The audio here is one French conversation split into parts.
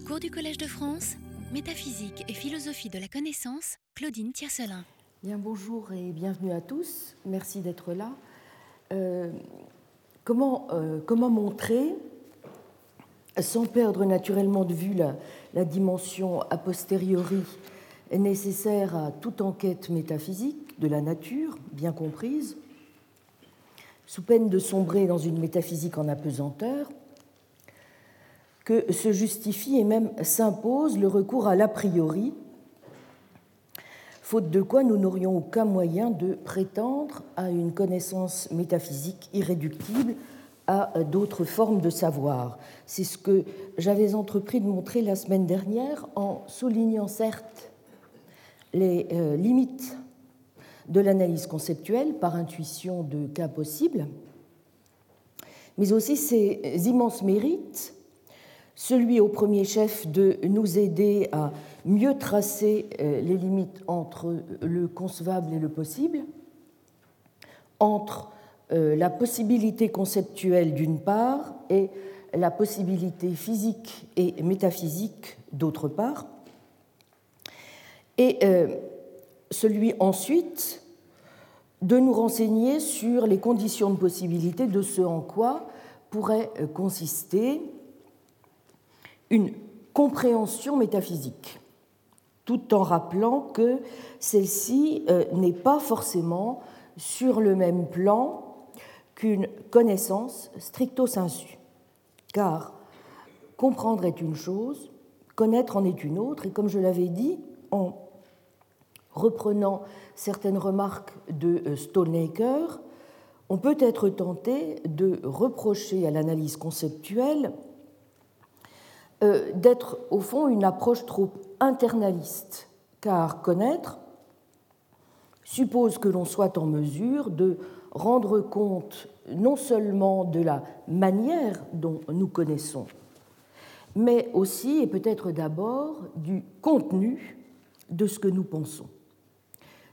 Cours du Collège de France, métaphysique et philosophie de la connaissance, Claudine Tiercelin. Bien, bonjour et bienvenue à tous. Merci d'être là. Euh, comment, euh, comment montrer, sans perdre naturellement de vue la, la dimension a posteriori nécessaire à toute enquête métaphysique de la nature, bien comprise, sous peine de sombrer dans une métaphysique en apesanteur, que se justifie et même s'impose le recours à l'a priori, faute de quoi nous n'aurions aucun moyen de prétendre à une connaissance métaphysique irréductible à d'autres formes de savoir. C'est ce que j'avais entrepris de montrer la semaine dernière en soulignant certes les euh, limites de l'analyse conceptuelle par intuition de cas possibles, mais aussi ses immenses mérites, celui au premier chef de nous aider à mieux tracer euh, les limites entre le concevable et le possible, entre euh, la possibilité conceptuelle d'une part et la possibilité physique et métaphysique d'autre part, et euh, celui ensuite de nous renseigner sur les conditions de possibilité de ce en quoi pourrait euh, consister une compréhension métaphysique, tout en rappelant que celle-ci euh, n'est pas forcément sur le même plan qu'une connaissance stricto sensu, car comprendre est une chose, connaître en est une autre, et comme je l'avais dit, en reprenant certaines remarques de euh, Stolnaker, on peut être tenté de reprocher à l'analyse conceptuelle d'être au fond une approche trop internaliste, car connaître suppose que l'on soit en mesure de rendre compte non seulement de la manière dont nous connaissons, mais aussi et peut-être d'abord du contenu de ce que nous pensons.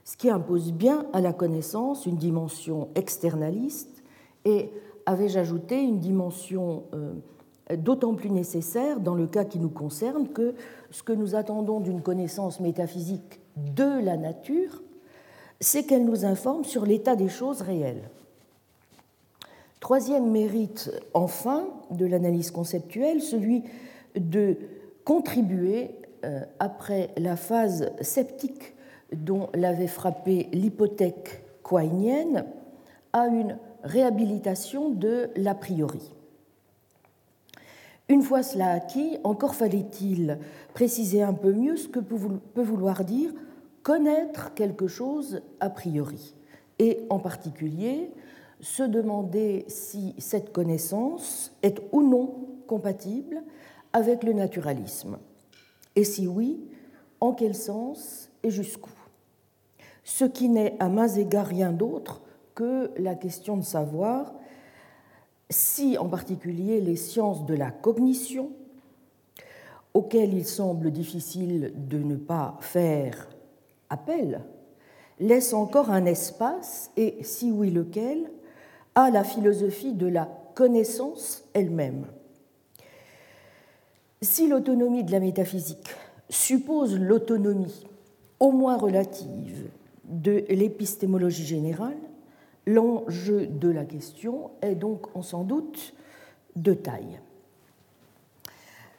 Ce qui impose bien à la connaissance une dimension externaliste et, avais-je ajouté, une dimension euh, d'autant plus nécessaire dans le cas qui nous concerne que ce que nous attendons d'une connaissance métaphysique de la nature, c'est qu'elle nous informe sur l'état des choses réelles. Troisième mérite, enfin, de l'analyse conceptuelle, celui de contribuer euh, après la phase sceptique dont l'avait frappé l'hypothèque quainienne, à une réhabilitation de l'a priori. Une fois cela acquis, encore fallait-il préciser un peu mieux ce que peut vouloir dire connaître quelque chose a priori, et en particulier se demander si cette connaissance est ou non compatible avec le naturalisme. Et si oui, en quel sens et jusqu'où? Ce qui n'est à mains égards rien d'autre que la question de savoir si en particulier les sciences de la cognition, auxquelles il semble difficile de ne pas faire appel, laissent encore un espace, et si oui lequel, à la philosophie de la connaissance elle-même. Si l'autonomie de la métaphysique suppose l'autonomie, au moins relative, de l'épistémologie générale, l'enjeu de la question est donc sans doute de taille.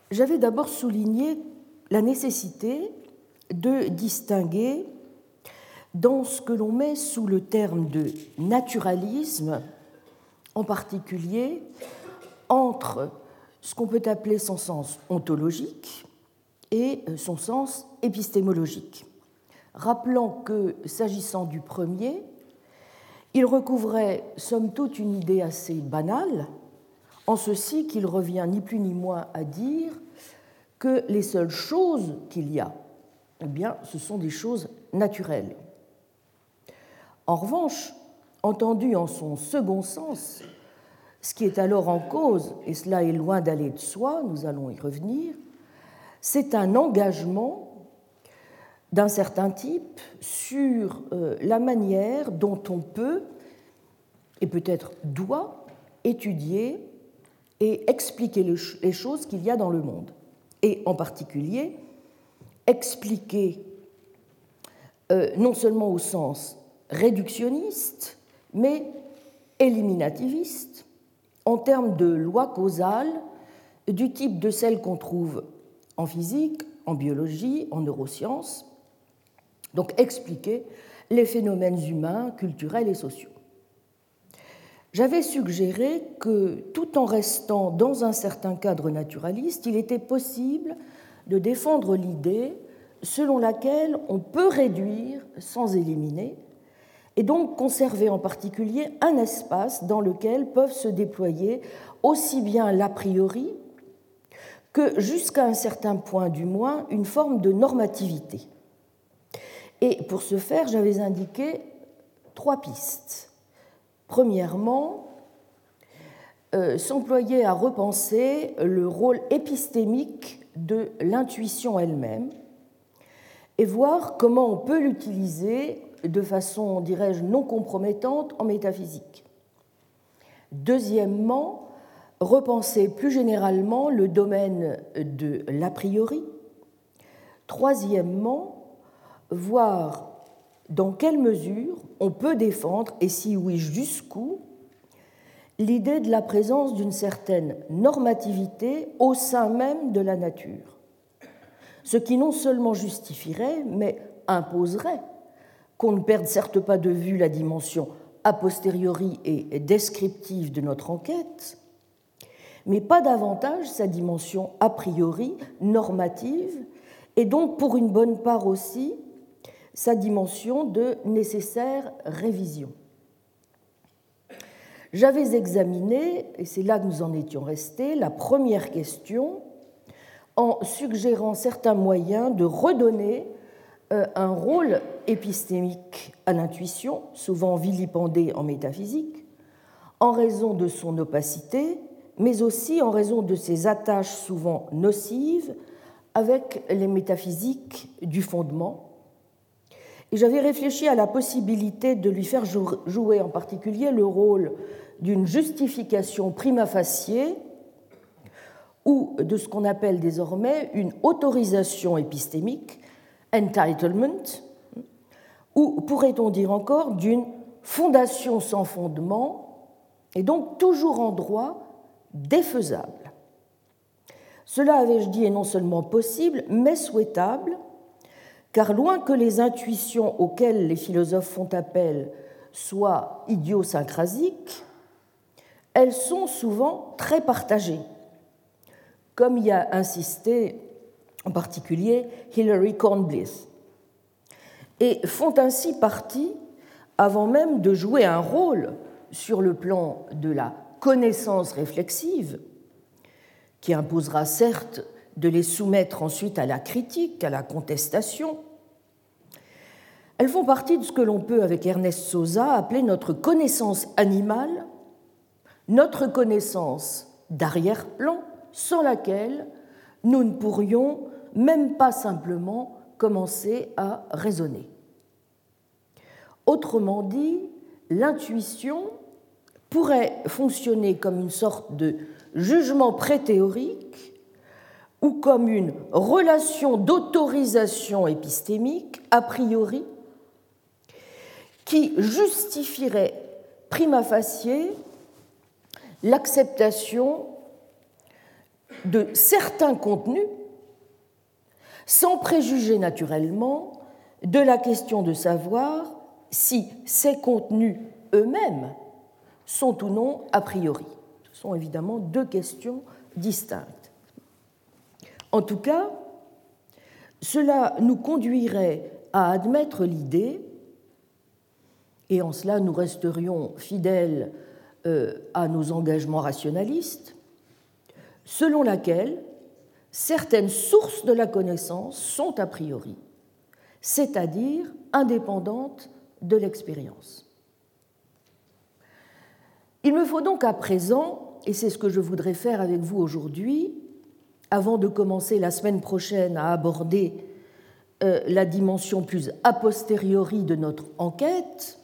J'avais d'abord souligné la nécessité de distinguer dans ce que l'on met sous le terme de naturalisme, en particulier entre ce qu'on peut appeler son sens ontologique et son sens épistémologique. Rappelant que, s'agissant du premier, il recouvrait somme toute une idée assez banale, en ceci qu'il revient ni plus ni moins à dire que les seules choses qu'il y a, eh bien, ce sont des choses naturelles. En revanche, entendu en son second sens, ce qui est alors en cause, et cela est loin d'aller de soi, nous allons y revenir, c'est un engagement d'un certain type sur euh, la manière dont on peut, et peut-être doit, étudier et expliquer les choses qu'il y a dans le monde. et en particulier expliquer euh, non seulement au sens réductionniste, mais éliminativiste en termes de lois causales du type de celles qu'on trouve en physique, en biologie, en neurosciences, donc expliquer les phénomènes humains, culturels et sociaux. J'avais suggéré que, tout en restant dans un certain cadre naturaliste, il était possible de défendre l'idée selon laquelle on peut réduire sans éliminer, et donc conserver en particulier un espace dans lequel peuvent se déployer aussi bien l'a priori que jusqu'à un certain point du moins une forme de normativité. Et pour ce faire, j'avais indiqué trois pistes. Premièrement, euh, s'employer à repenser le rôle épistémique de l'intuition elle-même et voir comment on peut l'utiliser de façon, dirais-je, non compromettante en métaphysique. Deuxièmement, repenser plus généralement le domaine de l'a priori. Troisièmement, voir dans quelle mesure on peut défendre, et si oui jusqu'où, l'idée de la présence d'une certaine normativité au sein même de la nature, ce qui non seulement justifierait, mais imposerait qu'on ne perde certes pas de vue la dimension a posteriori et descriptive de notre enquête, mais pas davantage sa dimension a priori normative, et donc pour une bonne part aussi sa dimension de nécessaire révision. J'avais examiné, et c'est là que nous en étions restés, la première question en suggérant certains moyens de redonner euh, un rôle épistémique à l'intuition, souvent vilipendée en métaphysique, en raison de son opacité, mais aussi en raison de ses attaches souvent nocives avec les métaphysiques du fondement. Et j'avais réfléchi à la possibilité de lui faire jouer en particulier le rôle d'une justification prima facie ou de ce qu'on appelle désormais une autorisation épistémique entitlement, ou pourrait-on dire encore d'une fondation sans fondement, et donc toujours en droit défaisable. Cela, avais-je dit, est non seulement possible, mais souhaitable, car loin que les intuitions auxquelles les philosophes font appel soient idiosyncrasiques, elles sont souvent très partagées, comme y a insisté en particulier Hilary Cornbliss, et font ainsi partie, avant même de jouer un rôle sur le plan de la connaissance réflexive, qui imposera certes de les soumettre ensuite à la critique, à la contestation, elles font partie de ce que l'on peut, avec Ernest Sosa, appeler notre connaissance animale, notre connaissance d'arrière-plan, sans laquelle nous ne pourrions même pas simplement commencer à raisonner. Autrement dit, l'intuition pourrait fonctionner comme une sorte de jugement pré-théorique ou comme une relation d'autorisation épistémique a priori qui justifierait prima facie l'acceptation de certains contenus sans préjuger naturellement de la question de savoir si ces contenus eux-mêmes sont ou non a priori. Ce sont évidemment deux questions distinctes. En tout cas, cela nous conduirait à admettre l'idée, et en cela nous resterions fidèles euh, à nos engagements rationalistes, selon laquelle certaines sources de la connaissance sont a priori, c'est-à-dire indépendantes de l'expérience. Il me faut donc à présent, et c'est ce que je voudrais faire avec vous aujourd'hui, avant de commencer la semaine prochaine à aborder euh, la dimension plus a posteriori de notre enquête,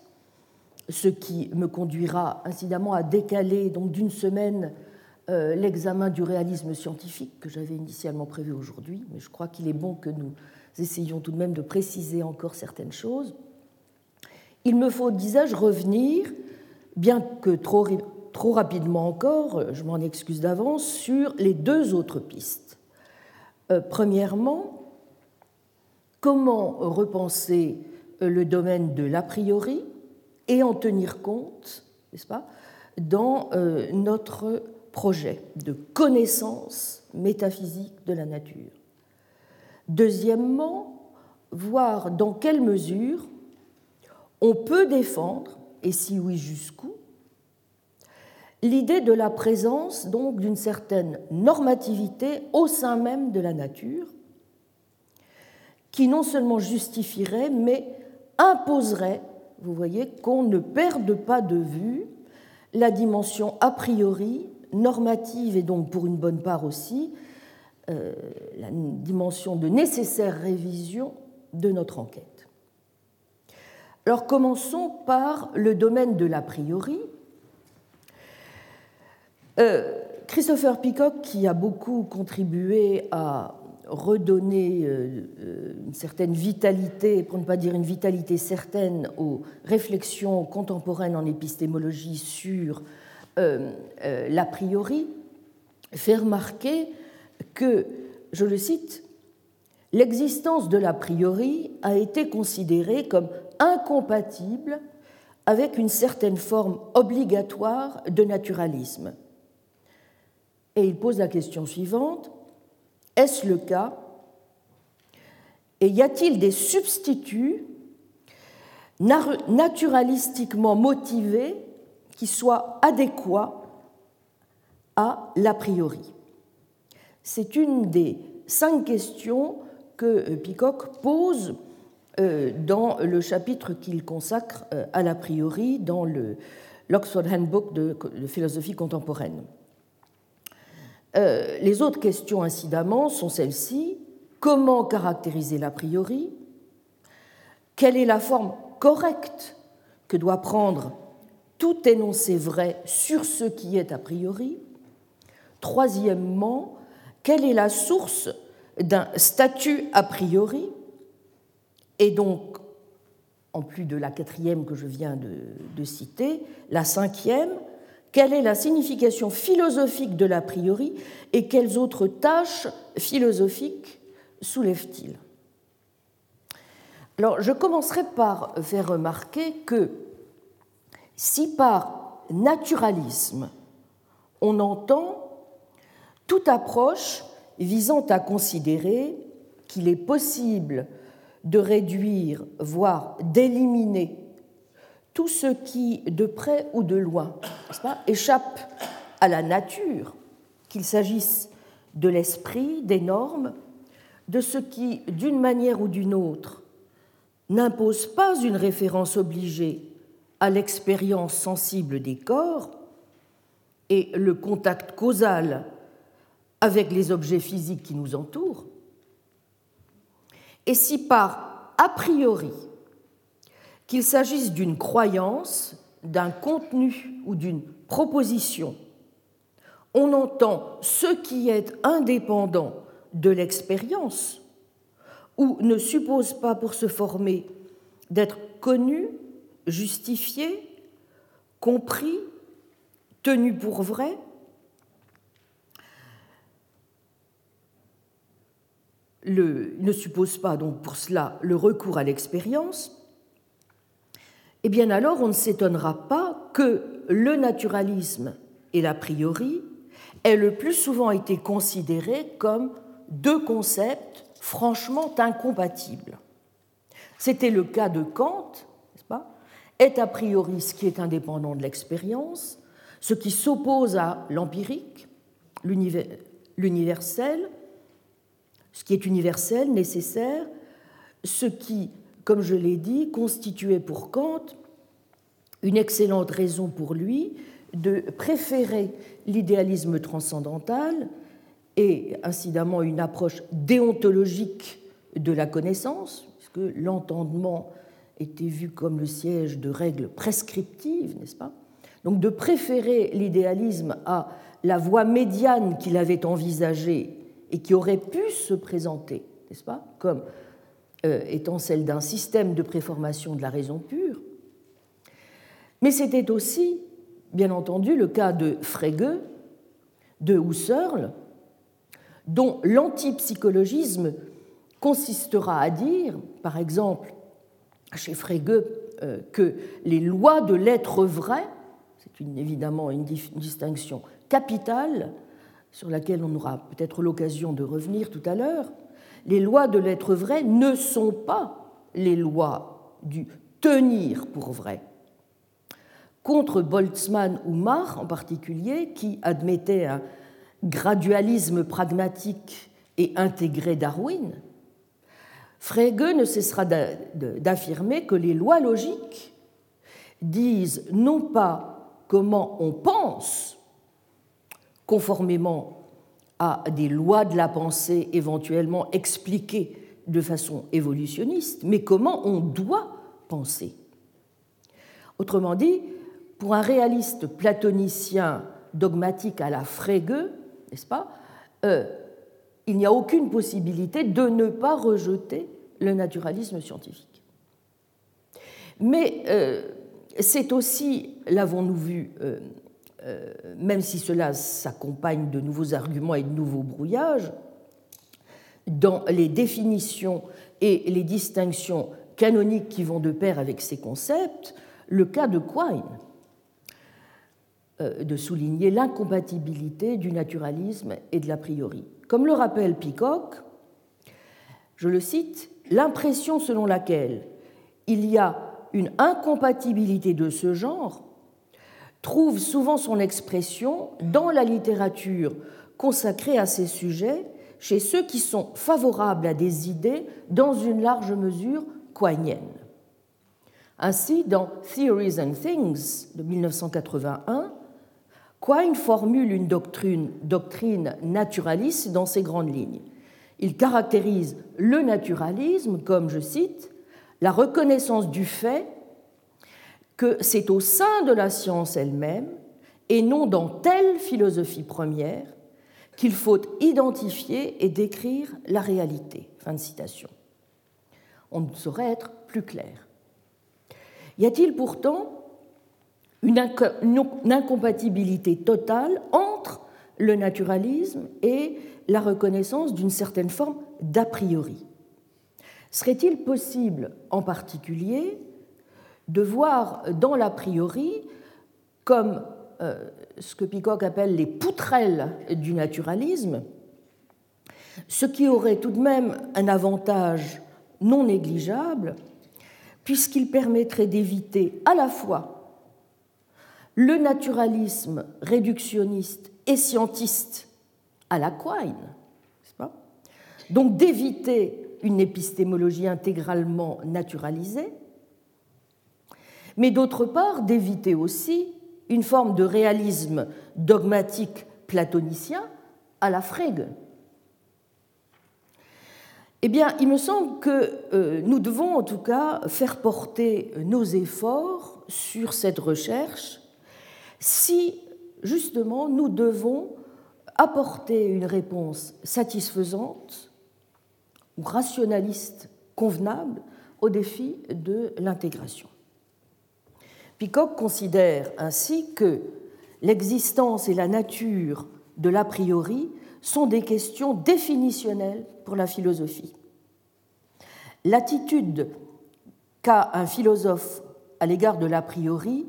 ce qui me conduira incidemment à décaler donc d'une semaine euh, l'examen du réalisme scientifique que j'avais initialement prévu aujourd'hui, mais je crois qu'il est bon que nous essayons tout de même de préciser encore certaines choses. Il me faut, disais-je, revenir, bien que trop, trop rapidement encore, je m'en excuse d'avance, sur les deux autres pistes. Euh, premièrement, comment repenser euh, le domaine de l'a priori et en tenir compte, n'est-ce pas, dans euh, notre projet de connaissance métaphysique de la nature. Deuxièmement, voir dans quelle mesure on peut défendre, et si oui jusqu'où, l'idée de la présence donc d'une certaine normativité au sein même de la nature, qui non seulement justifierait, mais imposerait, vous voyez, qu'on ne perde pas de vue la dimension a priori, normative et donc pour une bonne part aussi, euh, la dimension de nécessaire révision de notre enquête. Alors commençons par le domaine de l'a priori. Euh, Christopher Peacock, qui a beaucoup contribué à redonner euh, euh, une certaine vitalité, pour ne pas dire une vitalité certaine, aux réflexions contemporaines en épistémologie sur l'a priori, fait remarquer que, je le cite, l'existence de l'a priori a été considérée comme incompatible avec une certaine forme obligatoire de naturalisme. Et il pose la question suivante est-ce le cas Et y a-t-il des substituts naturalistiquement motivés qui soient adéquats à l'a priori? C'est une des cinq questions que Peacock pose euh, dans le chapitre qu'il consacre euh, à l'a priori dans l'Oxford Handbook de philosophie contemporaine. Euh, les autres questions, incidemment, sont celles-ci. Comment caractériser l'a priori? Quelle est la forme correcte que doit prendre tout énoncé vrai sur ce qui est a priori? Troisièmement, quelle est la source d'un statut a priori? Et donc, en plus de la quatrième que je viens de, de citer, la cinquième, quelle est la signification philosophique de l'a priori et quelles autres tâches philosophiques soulève-t-il Alors, je commencerai par faire remarquer que si par naturalisme on entend toute approche visant à considérer qu'il est possible de réduire, voire d'éliminer tout ce qui, de près ou de loin, échappe à la nature, qu'il s'agisse de l'esprit, des normes, de ce qui, d'une manière ou d'une autre, n'impose pas une référence obligée à l'expérience sensible des corps et le contact causal avec les objets physiques qui nous entourent, et si par a priori qu'il s'agisse d'une croyance, d'un contenu ou d'une proposition, on entend ce qui est indépendant de l'expérience ou ne suppose pas pour se former d'être connu, justifié, compris, tenu pour vrai, ne suppose pas donc pour cela le recours à l'expérience, eh bien alors on ne s'étonnera pas que le naturalisme et l'a priori aient le plus souvent été considérés comme deux concepts franchement incompatibles. C'était le cas de Kant, n'est-ce pas Est a priori ce qui est indépendant de l'expérience, ce qui s'oppose à l'empirique, l'universel, ce qui est universel, nécessaire, ce qui comme je l'ai dit, constituait pour Kant une excellente raison pour lui de préférer l'idéalisme transcendantal et incidemment une approche déontologique de la connaissance, puisque l'entendement était vu comme le siège de règles prescriptives, n'est-ce pas? Donc de préférer l'idéalisme à la voie médiane qu'il avait envisagée et qui aurait pu se présenter, n'est-ce pas, comme étant celle d'un système de préformation de la raison pure. Mais c'était aussi, bien entendu, le cas de Frege, de Husserl, dont l'antipsychologisme consistera à dire, par exemple, chez Frege, euh, que les lois de l'être vrai, c'est évidemment une distinction capitale sur laquelle on aura peut-être l'occasion de revenir tout à l'heure, les lois de l'être vrai ne sont pas les lois du tenir pour vrai. Contre Boltzmann ou Marr en particulier, qui admettaient un gradualisme pragmatique et intégré Darwin, Frege ne cessera d'affirmer que les lois logiques disent non pas comment on pense, conformément à des lois de la pensée éventuellement expliquées de façon évolutionniste, mais comment on doit penser. Autrement dit, pour un réaliste platonicien dogmatique à la Frege, n'est-ce pas, euh, il n'y a aucune possibilité de ne pas rejeter le naturalisme scientifique. Mais euh, c'est aussi, l'avons-nous vu, euh, même si cela s'accompagne de nouveaux arguments et de nouveaux brouillages, dans les définitions et les distinctions canoniques qui vont de pair avec ces concepts, le cas de Quine, de souligner l'incompatibilité du naturalisme et de l'a priori. Comme le rappelle Peacock, je le cite, l'impression selon laquelle il y a une incompatibilité de ce genre trouve souvent son expression dans la littérature consacrée à ces sujets chez ceux qui sont favorables à des idées dans une large mesure quinienne. Ainsi, dans Theories and Things de 1981, Quine formule une doctrine, doctrine naturaliste dans ses grandes lignes. Il caractérise le naturalisme comme, je cite, la reconnaissance du fait que c'est au sein de la science elle-même, et non dans telle philosophie première, qu'il faut identifier et décrire la réalité. Fin de citation. On ne saurait être plus clair. Y a-t-il pourtant une incompatibilité totale entre le naturalisme et la reconnaissance d'une certaine forme d'a priori? Serait-il possible, en particulier, de voir dans l'a priori comme euh, ce que Peacock appelle les poutrelles du naturalisme, ce qui aurait tout de même un avantage non négligeable, puisqu'il permettrait d'éviter à la fois le naturalisme réductionniste et scientiste à la Quine, donc d'éviter une épistémologie intégralement naturalisée, mais d'autre part d'éviter aussi une forme de réalisme dogmatique platonicien à la Frege. Eh bien, il me semble que euh, nous devons en tout cas faire porter nos efforts sur cette recherche si justement nous devons apporter une réponse satisfaisante ou rationaliste convenable au défi de l'intégration. Peacock considère ainsi que l'existence et la nature de l'a priori sont des questions définitionnelles pour la philosophie. L'attitude qu'a un philosophe à l'égard de l'a priori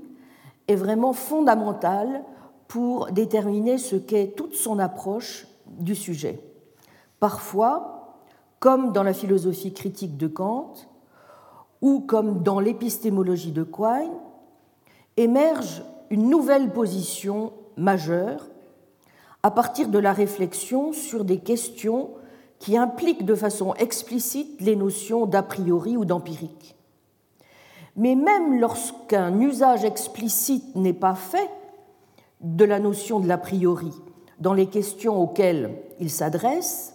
est vraiment fondamentale pour déterminer ce qu'est toute son approche du sujet. Parfois, comme dans la philosophie critique de Kant, ou comme dans l'épistémologie de Quine, émerge une nouvelle position majeure à partir de la réflexion sur des questions qui impliquent de façon explicite les notions d'a priori ou d'empirique. Mais même lorsqu'un usage explicite n'est pas fait de la notion de l'a priori dans les questions auxquelles il s'adresse,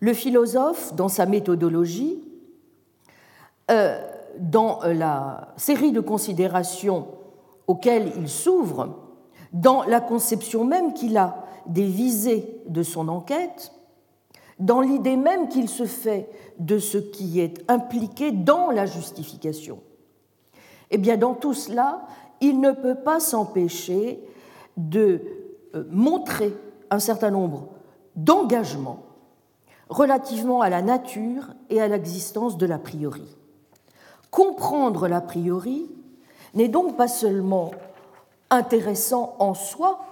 le philosophe, dans sa méthodologie, euh, dans la série de considérations auquel il s'ouvre, dans la conception même qu'il a des visées de son enquête, dans l'idée même qu'il se fait de ce qui est impliqué dans la justification. Eh bien, dans tout cela, il ne peut pas s'empêcher de euh, montrer un certain nombre d'engagements relativement à la nature et à l'existence de l'a priori. Comprendre l'a priori n'est donc pas seulement intéressant en soi,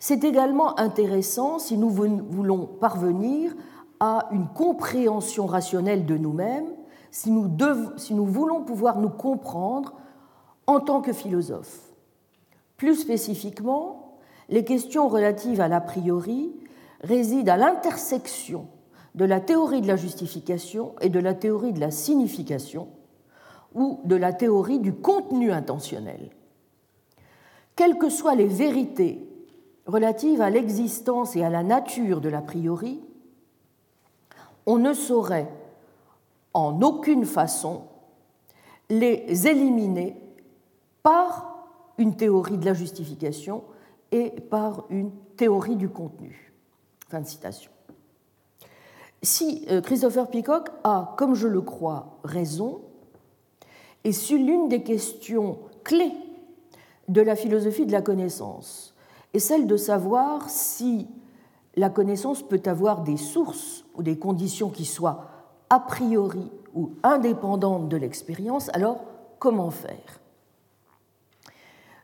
c'est également intéressant si nous voulons parvenir à une compréhension rationnelle de nous-mêmes, si nous, voulons pouvoir nous comprendre en tant que philosophes. Plus spécifiquement, les questions relatives à l'a priori résident à l'intersection de la théorie de la justification et de la théorie de la signification, ou de la théorie du contenu intentionnel. Quelles que soient les vérités relatives à l'existence et à la nature de l'a priori, on ne saurait en aucune façon les éliminer par une théorie de la justification et par une théorie du contenu. Fin de citation. Si euh, Christopher Peacock a, comme je le crois, raison, et si l'une des questions clés de la philosophie de la connaissance est celle de savoir si la connaissance peut avoir des sources ou des conditions qui soient a priori ou indépendantes de l'expérience, alors comment faire?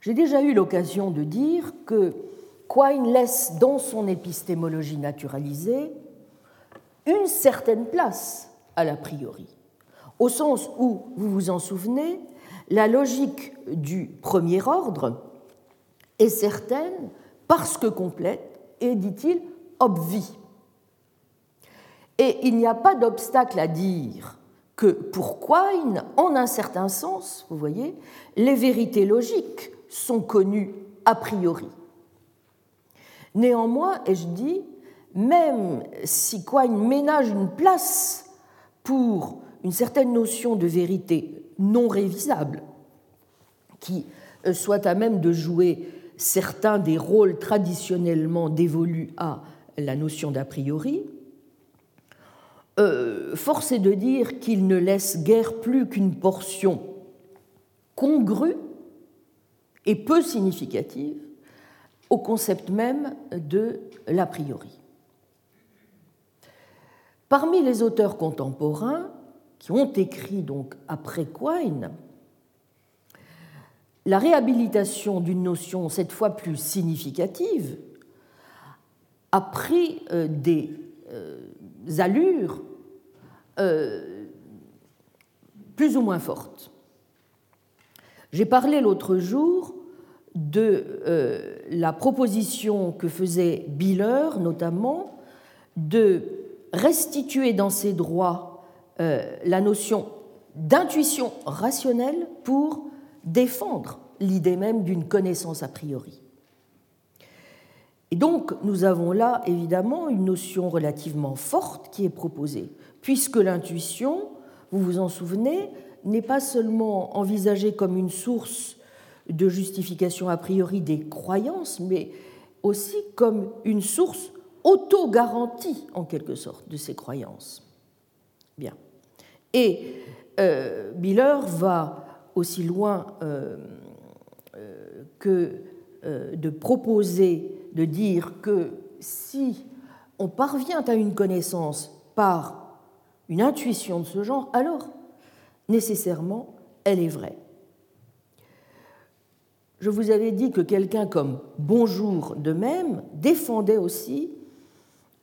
J'ai déjà eu l'occasion de dire que Quine laisse dans son épistémologie naturalisée une certaine place à l'a priori, au sens où, vous vous en souvenez, la logique du premier ordre est certaine parce que complète et, dit-il, obvie. Et il n'y a pas d'obstacle à dire que pour Quine, en un certain sens, vous voyez, les vérités logiques sont connues a priori. Néanmoins, et je dis, même si Quine ménage une place pour une certaine notion de vérité non révisable, qui euh, soit à même de jouer certains des rôles traditionnellement dévolus à la notion d'a priori, euh, force est de dire qu'il ne laisse guère plus qu'une portion congrue et peu significative au concept même de l'a priori. Parmi les auteurs contemporains qui ont écrit donc après Quine, la réhabilitation d'une notion cette fois plus significative a pris euh, des euh, allures euh, plus ou moins fortes. J'ai parlé l'autre jour de la proposition que faisait Biller notamment de restituer dans ses droits la notion d'intuition rationnelle pour défendre l'idée même d'une connaissance a priori. Et donc, nous avons là, évidemment, une notion relativement forte qui est proposée, puisque l'intuition, vous vous en souvenez, n'est pas seulement envisagée comme une source de justification a priori des croyances, mais aussi comme une source auto-garantie, en quelque sorte, de ces croyances. Bien. Et euh, Biller va aussi loin euh, euh, que euh, de proposer de dire que si on parvient à une connaissance par une intuition de ce genre, alors nécessairement elle est vraie. Je vous avais dit que quelqu'un comme Bonjour de même défendait aussi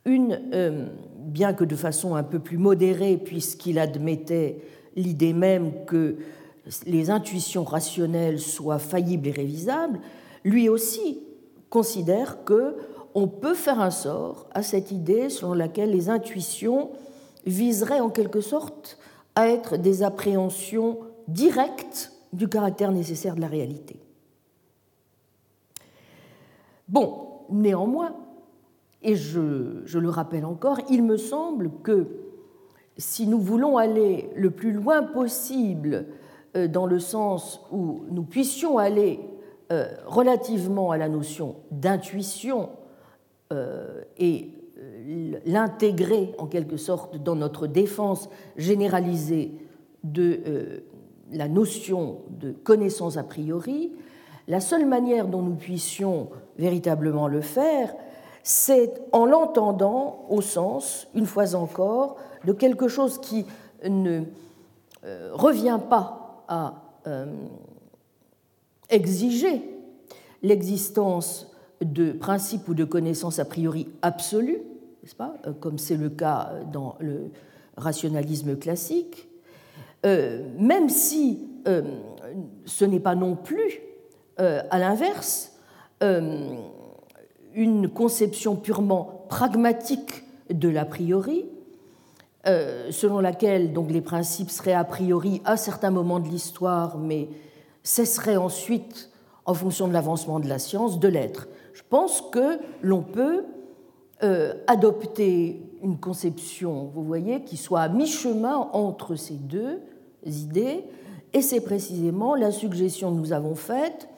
une, bien que de façon un peu plus modérée, puisqu'il admettait l'idée même que les intuitions rationnelles soient faillibles et révisables, lui aussi considère que on peut faire un sort à cette idée selon laquelle les intuitions viseraient en quelque sorte à être des appréhensions directes du caractère nécessaire de la réalité. Bon, néanmoins, et je, le rappelle encore, il me semble que si nous voulons aller le plus loin possible dans le sens où nous puissions aller relativement à la notion d'intuition et l'intégrer en quelque sorte dans notre défense généralisée de la notion de connaissance a priori, la seule manière dont nous puissions véritablement le faire, c'est en l'entendant au sens, une fois encore, de quelque chose qui ne euh, revient pas à euh, exiger l'existence de principes ou de connaissances a priori absolues, n'est-ce pas, euh, comme c'est le cas dans le rationalisme classique, même si ce n'est pas non plus, à l'inverse, une conception purement pragmatique de l'a priori, euh, selon laquelle donc, les principes seraient a priori à certains moments de l'histoire, mais cesseraient ensuite, en fonction de l'avancement de la science, de l'être. Je pense que l'on peut euh, adopter une conception, vous voyez, qui soit à mi-chemin entre ces deux idées, et c'est précisément la suggestion que nous avons faite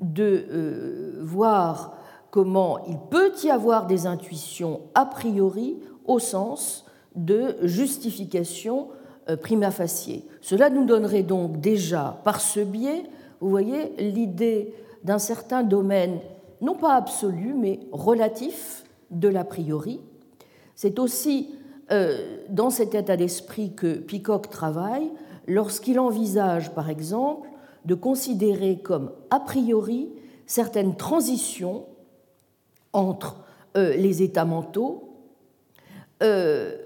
de euh, voir comment il peut y avoir des intuitions a priori au sens de justification euh, prima facie. Cela nous donnerait donc déjà, par ce biais, vous voyez, l'idée d'un certain domaine, non pas absolu, mais relatif de l'a priori. C'est aussi euh, dans cet état d'esprit que Peacock travaille lorsqu'il envisage, par exemple, de considérer comme a priori certaines transitions entre euh, les états mentaux euh,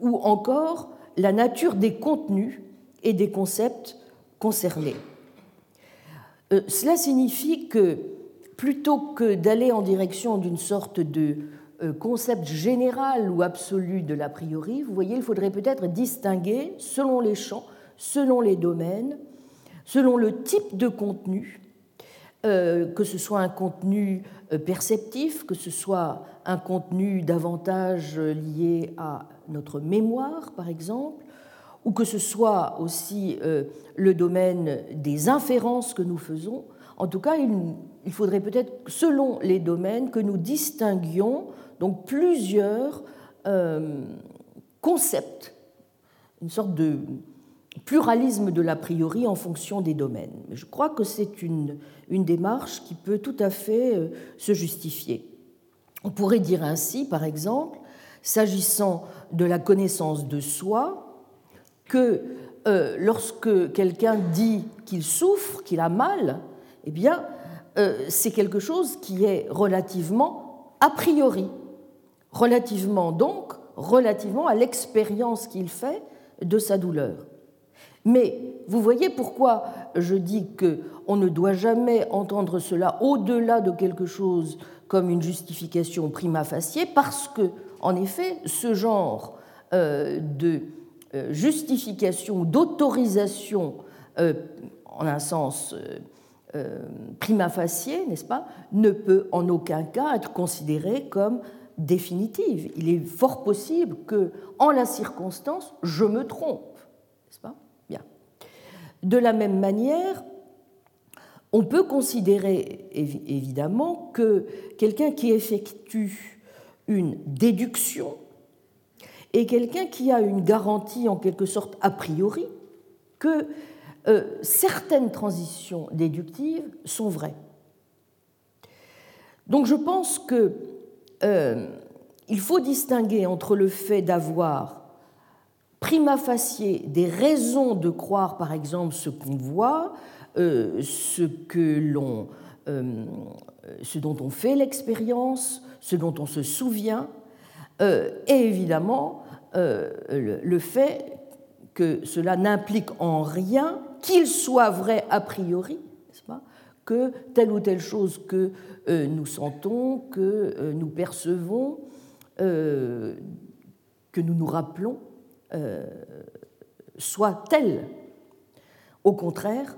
ou encore la nature des contenus et des concepts concernés. Euh, cela signifie que plutôt que d'aller en direction d'une sorte de concept général ou absolu de l'a priori, vous voyez, il faudrait peut-être distinguer selon les champs, selon les domaines, selon le type de contenu, que ce soit un contenu euh, perceptif, que ce soit un contenu davantage lié à notre mémoire, par exemple, ou que ce soit aussi euh, le domaine des inférences que nous faisons. En tout cas, il faudrait peut-être, selon les domaines, que nous distinguions donc plusieurs euh, concepts, une sorte de pluralisme de l'a priori en fonction des domaines. Je crois que c'est une, démarche qui peut tout à fait euh, se justifier. On pourrait dire ainsi, par exemple, s'agissant de la connaissance de soi, que euh, lorsque quelqu'un dit qu'il souffre, qu'il a mal, eh bien, euh, c'est quelque chose qui est relativement a priori, relativement donc, relativement à l'expérience qu'il fait de sa douleur. Mais vous voyez pourquoi je dis qu'on ne doit jamais entendre cela au-delà de quelque chose comme une justification prima facie, parce que, en effet, ce genre euh, de euh, justification d'autorisation, euh, en un sens prima facie, n'est-ce pas, ne peut en aucun cas être considéré comme définitive. Il est fort possible que, en la circonstance, je me trompe. De la même manière, on peut considérer évidemment que quelqu'un qui effectue une déduction est quelqu'un qui a une garantie en quelque sorte a priori que euh, certaines transitions déductives sont vraies. Donc je pense qu'il euh, faut distinguer entre le fait d'avoir prima facie des raisons de croire, par exemple, ce qu'on voit, euh, ce, que l'on, euh, ce dont on fait l'expérience, ce dont on se souvient, euh, et évidemment le, fait que cela n'implique en rien qu'il soit vrai a priori, pas, que telle ou telle chose que nous sentons, que nous percevons, que nous nous rappelons, euh, soit telle. Au contraire,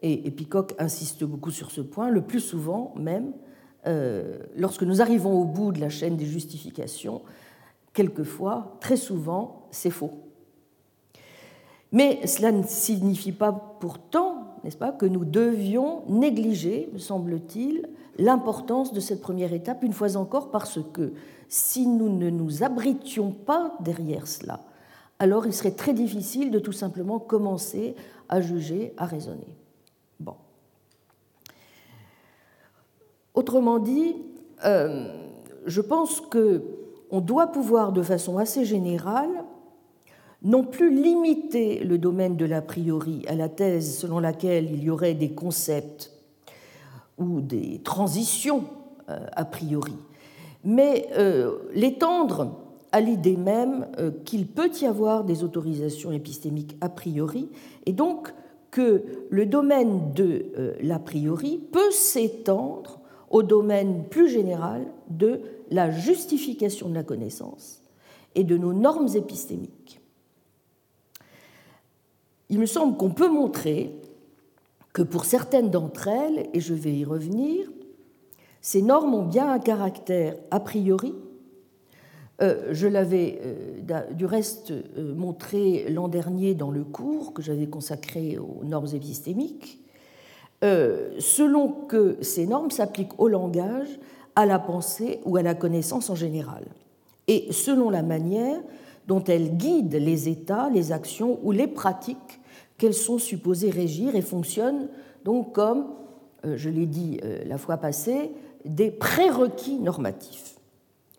et, Peacock insiste beaucoup sur ce point, le plus souvent même, euh, lorsque nous arrivons au bout de la chaîne des justifications, quelquefois, très souvent, c'est faux. Mais cela ne signifie pas pourtant, n'est-ce pas, que nous devions négliger, me semble-t-il, l'importance de cette première étape, une fois encore, parce que si nous ne nous abritions pas derrière cela, alors il serait très difficile de tout simplement commencer à juger, à raisonner. Bon. Autrement dit, euh, je pense qu'on doit pouvoir, de façon assez générale, non plus limiter le domaine de l'a priori à la thèse selon laquelle il y aurait des concepts ou des transitions euh, a priori, mais euh, l'étendre à l'idée même euh, qu'il peut y avoir des autorisations épistémiques a priori, et donc que le domaine de l'a priori peut s'étendre au domaine plus général de la justification de la connaissance et de nos normes épistémiques. Il me semble qu'on peut montrer que pour certaines d'entre elles, et je vais y revenir, ces normes ont bien un caractère a priori. Euh, je l'avais euh, du reste euh, montré l'an dernier dans le cours que j'avais consacré aux normes épistémiques, selon que ces normes s'appliquent au langage, à la pensée ou à la connaissance en général, et selon la manière dont elles guident les états, les actions ou les pratiques qu'elles sont supposées régir et fonctionnent donc comme, je l'ai dit la fois passée, des prérequis normatifs.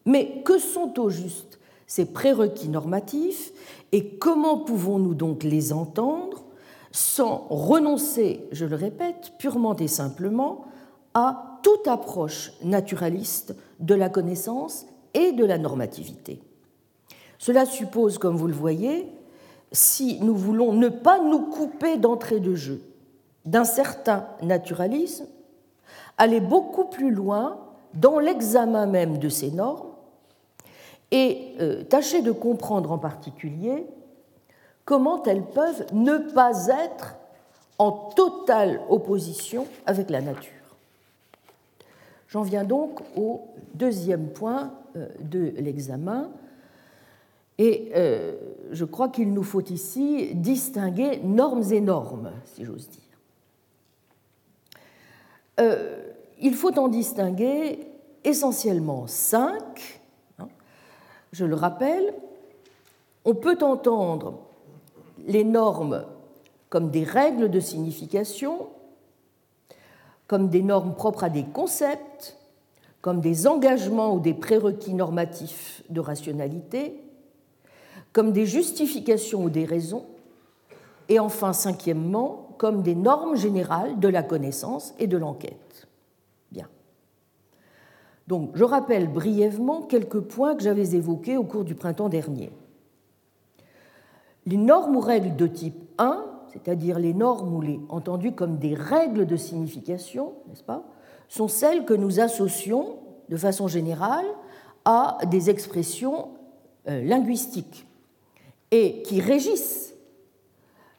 Mais que sont au juste ces prérequis normatifs et comment pouvons-nous donc les entendre sans renoncer, je le répète, purement et simplement à toute approche naturaliste de la connaissance et de la normativité. Cela suppose, comme vous le voyez, si nous voulons ne pas nous couper d'entrée de jeu d'un certain naturalisme, aller beaucoup plus loin dans l'examen même de ces normes et euh, tâcher de comprendre en particulier comment elles peuvent ne pas être en totale opposition avec la nature. J'en viens donc au deuxième point euh, de l'examen, et euh, je crois qu'il nous faut ici distinguer normes et normes, si j'ose dire. Il faut en distinguer essentiellement cinq. Je le rappelle, on peut entendre les normes comme des règles de signification, comme des normes propres à des concepts, comme des engagements ou des prérequis normatifs de rationalité, comme des justifications ou des raisons, et enfin, cinquièmement, comme des normes générales de la connaissance et de l'enquête. Donc, je rappelle brièvement quelques points que j'avais évoqués au cours du printemps dernier. Les normes ou règles de type 1, c'est-à-dire les normes ou les entendues comme des règles de signification, n'est-ce pas, sont celles que nous associons de façon générale à des expressions euh, linguistiques et qui régissent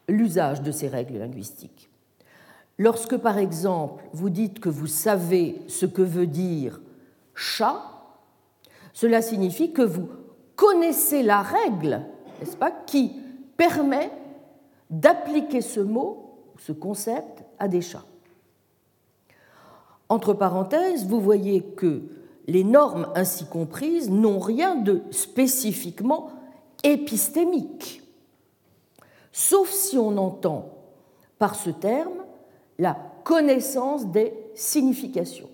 l'usage de ces règles linguistiques. Lorsque, par exemple, vous dites que vous savez ce que veut dire chat, cela signifie que vous connaissez la règle, n'est-ce pas, qui permet d'appliquer ce mot, ce concept, à des chats. Entre parenthèses, vous voyez que les normes ainsi comprises n'ont rien de spécifiquement épistémique, sauf si on entend par ce terme la connaissance des significations.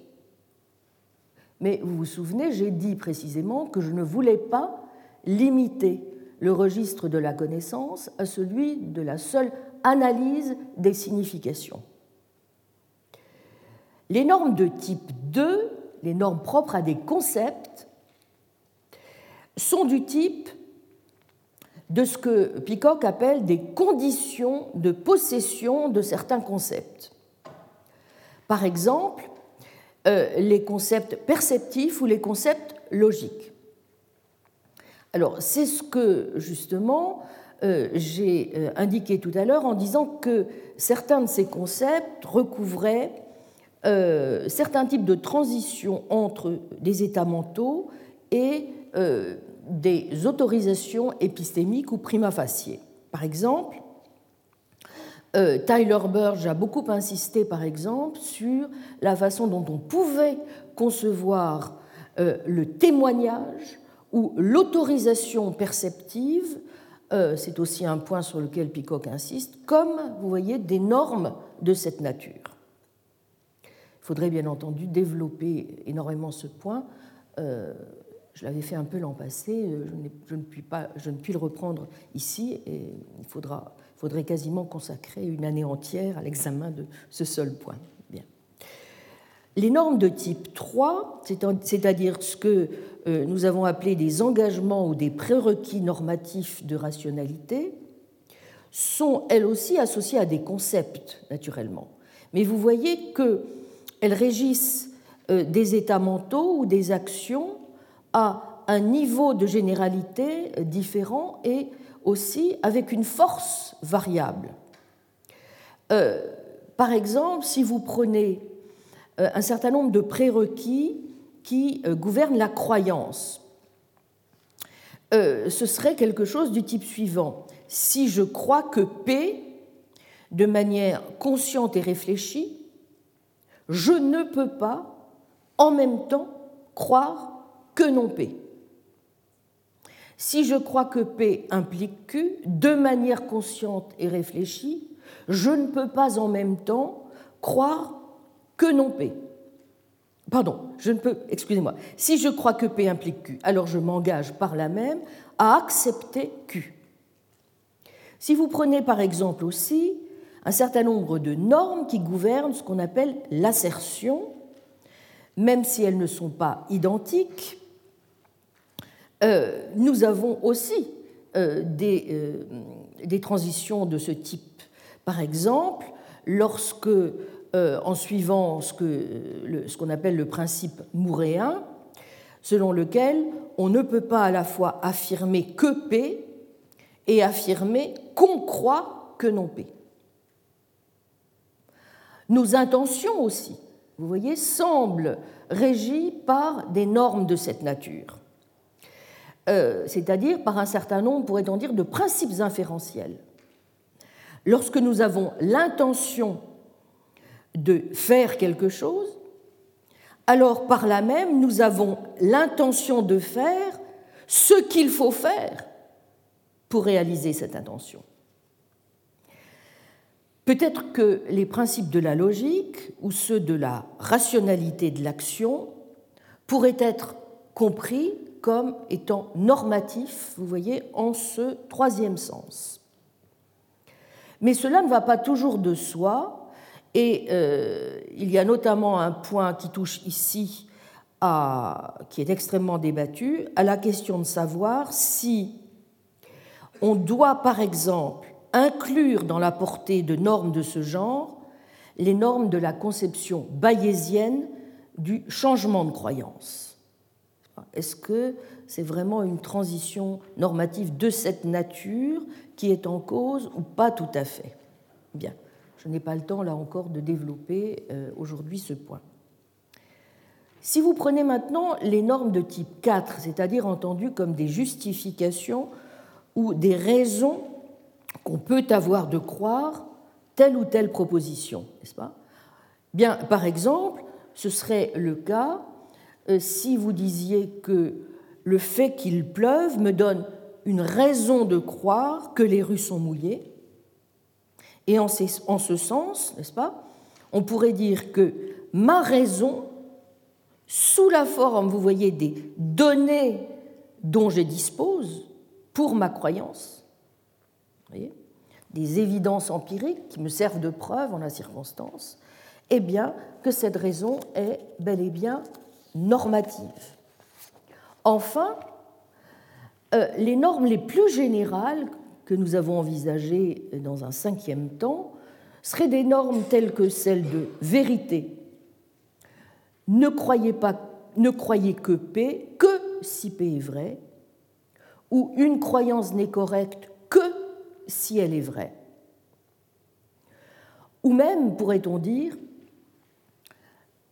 Mais vous vous souvenez, j'ai dit précisément que je ne voulais pas limiter le registre de la connaissance à celui de la seule analyse des significations. Les normes de type 2, les normes propres à des concepts, sont du type de ce que Peacock appelle des conditions de possession de certains concepts. Par exemple, les concepts perceptifs ou les concepts logiques. Alors, c'est ce que, justement, euh, j'ai euh, indiqué tout à l'heure en disant que certains de ces concepts recouvraient certains types de transitions entre des états mentaux et des autorisations épistémiques ou prima facie. Par exemple, euh, Tyler Burge a beaucoup insisté, par exemple, sur la façon dont on pouvait concevoir euh, le témoignage ou l'autorisation perceptive, euh, c'est aussi un point sur lequel Peacock insiste, comme, vous voyez, des normes de cette nature. Il faudrait bien entendu développer énormément ce point. je l'avais fait un peu l'an passé, je, ne puis pas, je ne puis le reprendre ici, et il faudra faudrait quasiment consacrer une année entière à l'examen de ce seul point. Les normes de type 3, c'est-à-dire ce que euh, nous avons appelé des engagements ou des prérequis normatifs de rationalité, sont elles aussi associées à des concepts, naturellement. Mais vous voyez qu'elles régissent euh, des états mentaux ou des actions à un niveau de généralité euh, différent et aussi avec une force variable. Euh, par exemple, si vous prenez euh, un certain nombre de prérequis qui euh, gouvernent la croyance, ce serait quelque chose du type suivant. Si je crois que P, de manière consciente et réfléchie, je ne peux pas en même temps croire que non P. Si je crois que P implique Q, de manière consciente et réfléchie, je ne peux pas en même temps croire que non P. Pardon, je ne peux, excusez-moi, si je crois que P implique Q, alors je m'engage par là même à accepter Q. Si vous prenez par exemple aussi un certain nombre de normes qui gouvernent ce qu'on appelle l'assertion, même si elles ne sont pas identiques, nous avons aussi euh, euh, des, transitions de ce type. Par exemple, lorsque, en suivant ce qu'on appelle le principe mouréen, selon lequel on ne peut pas à la fois affirmer que P et affirmer qu'on croit que non P. Nos intentions aussi, vous voyez, semblent régies par des normes de cette nature. Euh, c'est-à-dire par un certain nombre, pourrait-on dire, de principes inférentiels. Lorsque nous avons l'intention de faire quelque chose, alors par là même, nous avons l'intention de faire ce qu'il faut faire pour réaliser cette intention. Peut-être que les principes de la logique ou ceux de la rationalité de l'action pourraient être compris comme étant normatif, vous voyez, en ce troisième sens. Mais cela ne va pas toujours de soi, et euh, il y a notamment un point qui touche ici, qui est extrêmement débattu, à la question de savoir si on doit, par exemple, inclure dans la portée de normes de ce genre les normes de la conception bayésienne du changement de croyance. Est-ce que c'est vraiment une transition normative de cette nature qui est en cause ou pas tout à fait? Bien, je n'ai pas le temps là encore de développer euh, aujourd'hui ce point. Si vous prenez maintenant les normes de type 4, c'est-à-dire entendues comme des justifications ou des raisons qu'on peut avoir de croire telle ou telle proposition, n'est-ce pas? Bien, par exemple, ce serait le cas si vous disiez que le fait qu'il pleuve me donne une raison de croire que les rues sont mouillées. Et en ce sens, n'est-ce pas, on pourrait dire que ma raison, sous la forme, vous voyez, des données dont je dispose pour ma croyance, des évidences empiriques qui me servent de preuve en la circonstance, eh bien que cette raison est bel et bien normative. Enfin, euh, les normes les plus générales que nous avons envisagées dans un cinquième temps seraient des normes telles que celles de vérité. Ne croyez, pas, ne croyez que P que si P est vrai, ou une croyance n'est correcte que si elle est vraie. Ou même, pourrait-on dire,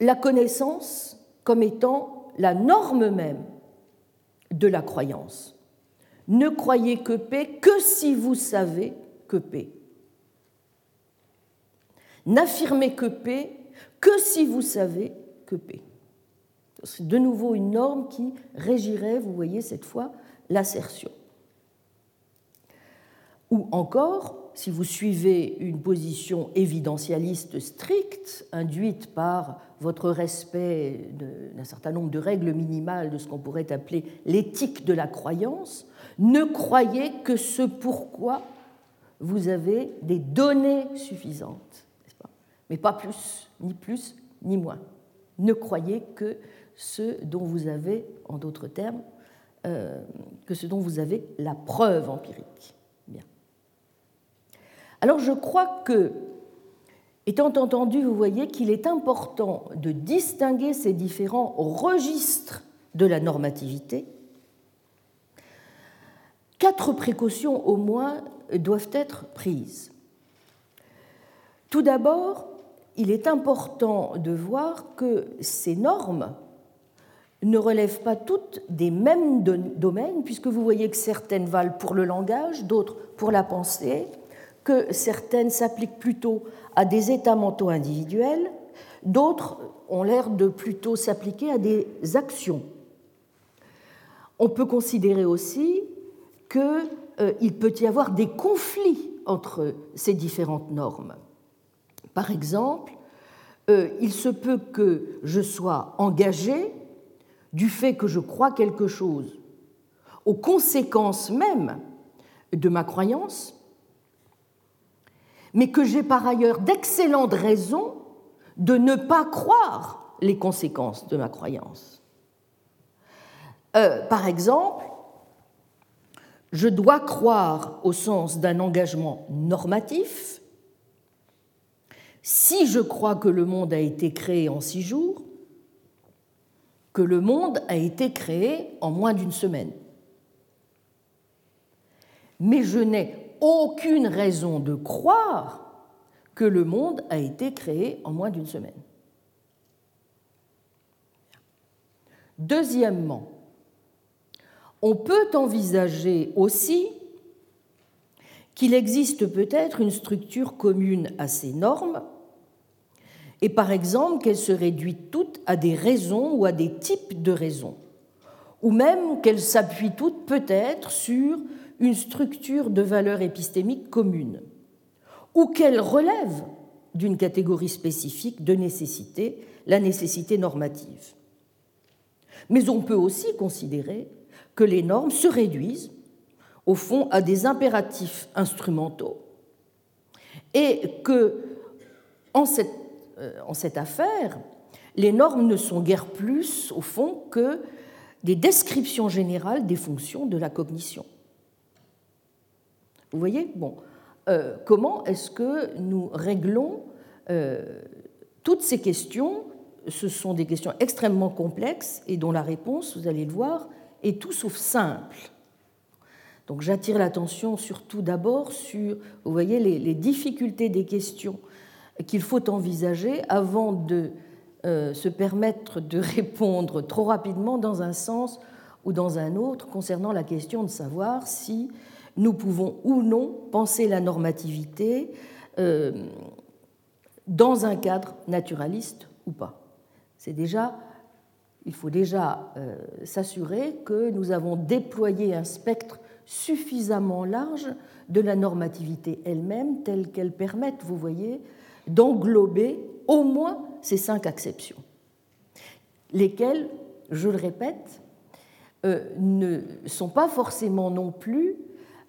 la connaissance comme étant la norme même de la croyance. Ne croyez que P que si vous savez que P. N'affirmez que P que si vous savez que P. C'est de nouveau une norme qui régirait, vous voyez cette fois, l'assertion. Ou encore, si vous suivez une position évidentialiste stricte, induite par votre respect d'un certain nombre de règles minimales de ce qu'on pourrait appeler l'éthique de la croyance, ne croyez que ce pourquoi vous avez des données suffisantes, pas? Mais pas plus, ni plus, ni moins. Ne croyez que ce dont vous avez, en d'autres termes, euh, que ce dont vous avez la preuve empirique. Alors je crois que, étant entendu, vous voyez qu'il est important de distinguer ces différents registres de la normativité. Quatre précautions au moins doivent être prises. Tout d'abord, il est important de voir que ces normes ne relèvent pas toutes des mêmes domaines, puisque vous voyez que certaines valent pour le langage, d'autres pour la pensée, que certaines s'appliquent plutôt à des états mentaux individuels, d'autres ont l'air de plutôt s'appliquer à des actions. On peut considérer aussi qu'il euh, peut y avoir des conflits entre ces différentes normes. Par exemple, euh, il se peut que je sois engagé du fait que je crois quelque chose aux conséquences même de ma croyance, mais que j'ai par ailleurs d'excellentes raisons de ne pas croire les conséquences de ma croyance. Euh, par exemple, je dois croire au sens d'un engagement normatif si je crois que le monde a été créé en six jours, que le monde a été créé en moins d'une semaine. Mais je n'ai aucune raison de croire que le monde a été créé en moins d'une semaine. Deuxièmement, on peut envisager aussi qu'il existe peut-être une structure commune à ces normes et par exemple qu'elles se réduisent toutes à des raisons ou à des types de raisons, ou même qu'elles s'appuient toutes peut-être sur une structure de valeurs épistémiques commune, ou qu'elles relèvent d'une catégorie spécifique de nécessité, la nécessité normative. Mais on peut aussi considérer que les normes se réduisent, au fond, à des impératifs instrumentaux, et que, en cette euh, en cette affaire, les normes ne sont guère plus, au fond, que des descriptions générales des fonctions de la cognition. Vous voyez Bon. Euh, comment est-ce que nous réglons euh, toutes ces questions? Ce sont des questions extrêmement complexes et dont la réponse, vous allez le voir, est tout sauf simple. Donc j'attire l'attention surtout d'abord sur, vous voyez, les difficultés des questions qu'il faut envisager avant de euh, se permettre de répondre trop rapidement dans un sens ou dans un autre concernant la question de savoir si nous pouvons ou non penser la normativité euh, dans un cadre naturaliste ou pas. C'est déjà, il faut déjà euh, s'assurer que nous avons déployé un spectre suffisamment large de la normativité elle-même, telle qu'elle permette, vous voyez, d'englober au moins ces cinq acceptions, lesquelles, je le répète, euh, ne sont pas forcément non plus,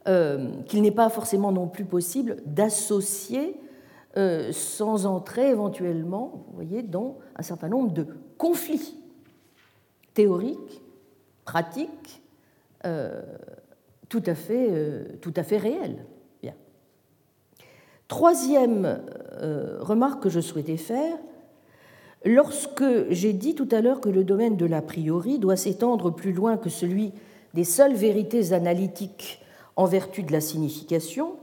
qu'il n'est pas forcément non plus possible d'associer euh, sans entrer éventuellement, vous voyez, dans un certain nombre de conflits théoriques, pratiques, tout à fait, tout à fait réels. Troisième euh, remarque que je souhaitais faire, lorsque j'ai dit tout à l'heure que le domaine de l'a priori doit s'étendre plus loin que celui des seules vérités analytiques en vertu de la signification,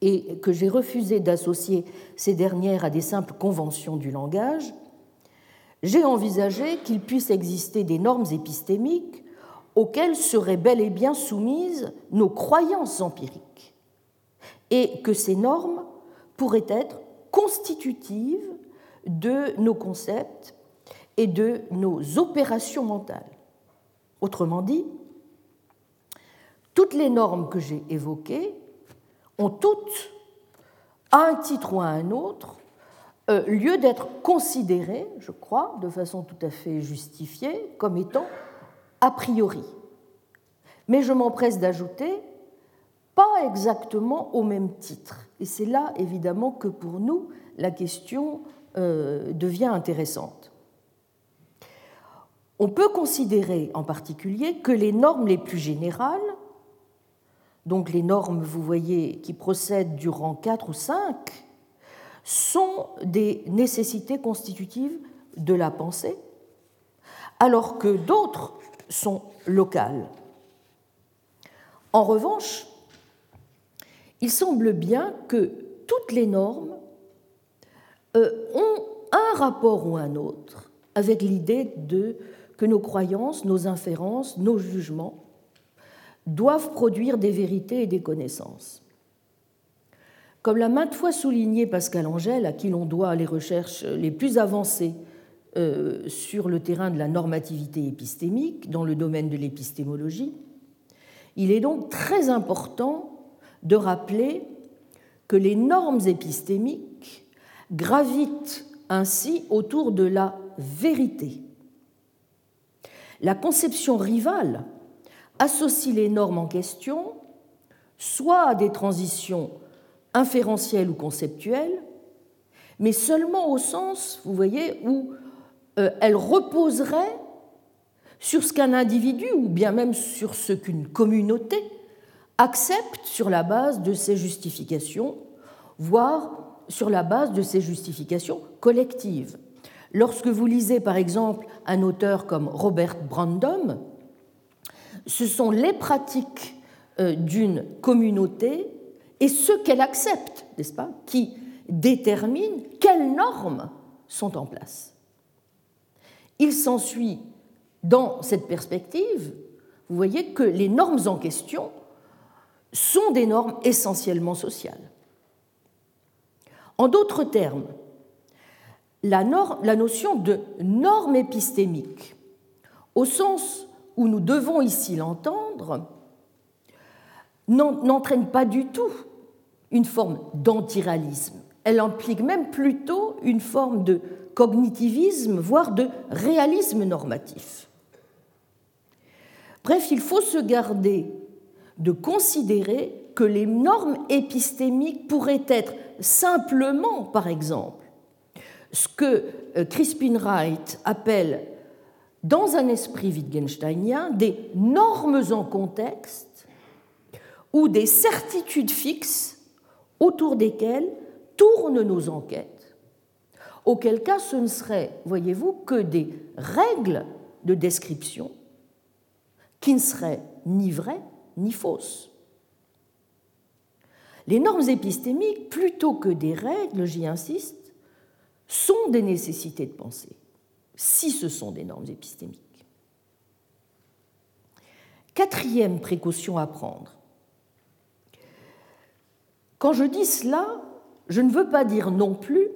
et que j'ai refusé d'associer ces dernières à des simples conventions du langage, j'ai envisagé qu'il puisse exister des normes épistémiques auxquelles seraient bel et bien soumises nos croyances empiriques et que ces normes pourraient être constitutives de nos concepts et de nos opérations mentales. Autrement dit, toutes les normes que j'ai évoquées ont toutes, à un titre ou à un autre, euh, lieu d'être considérées, je crois, de façon tout à fait justifiée, comme étant a priori. Mais je m'empresse d'ajouter, pas exactement au même titre. Et c'est là, évidemment, que pour nous, la question euh, devient intéressante. On peut considérer en particulier que les normes les plus générales, donc les normes, vous voyez, qui procèdent du rang 4 ou 5, sont des nécessités constitutives de la pensée, alors que d'autres sont locales. En revanche, il semble bien que toutes les normes euh, ont un rapport ou un autre avec l'idée de que nos croyances, nos inférences, nos jugements doivent produire des vérités et des connaissances. Comme l'a maintes fois souligné Pascal Angèle, à qui l'on doit les recherches les plus avancées euh, sur le terrain de la normativité épistémique dans le domaine de l'épistémologie, il est donc très important de rappeler que les normes épistémiques gravitent ainsi autour de la vérité. La conception rivale associe les normes en question soit à des transitions inférentielles ou conceptuelles, mais seulement au sens, vous voyez, où euh, elles reposeraient sur ce qu'un individu, ou bien même sur ce qu'une communauté, accepte sur la base de ses justifications, voire sur la base de ses justifications collectives. Lorsque vous lisez par exemple un auteur comme Robert Brandom, ce sont les pratiques euh, d'une communauté et ce qu'elle accepte, n'est-ce pas, qui déterminent quelles normes sont en place. Il s'ensuit, dans cette perspective, vous voyez que les normes en question sont des normes essentiellement sociales. En d'autres termes, la, notion de norme épistémique, au sens où nous devons ici l'entendre, n'entraîne pas du tout une forme d'antiralisme. Elle implique même plutôt une forme de cognitivisme, voire de réalisme normatif. Bref, il faut se garder de considérer que les normes épistémiques pourraient être simplement, par exemple, ce que euh, Crispin Wright appelle, dans un esprit wittgensteinien, des normes en contexte ou des certitudes fixes autour desquelles tournent nos enquêtes, auquel cas ce ne serait, voyez-vous, que des règles de description qui ne seraient ni vraies ni fausses. Les normes épistémiques, plutôt que des règles, j'y insiste, sont des nécessités de pensée, si ce sont des normes épistémiques. Quatrième précaution à prendre. Quand je dis cela, je ne veux pas dire non plus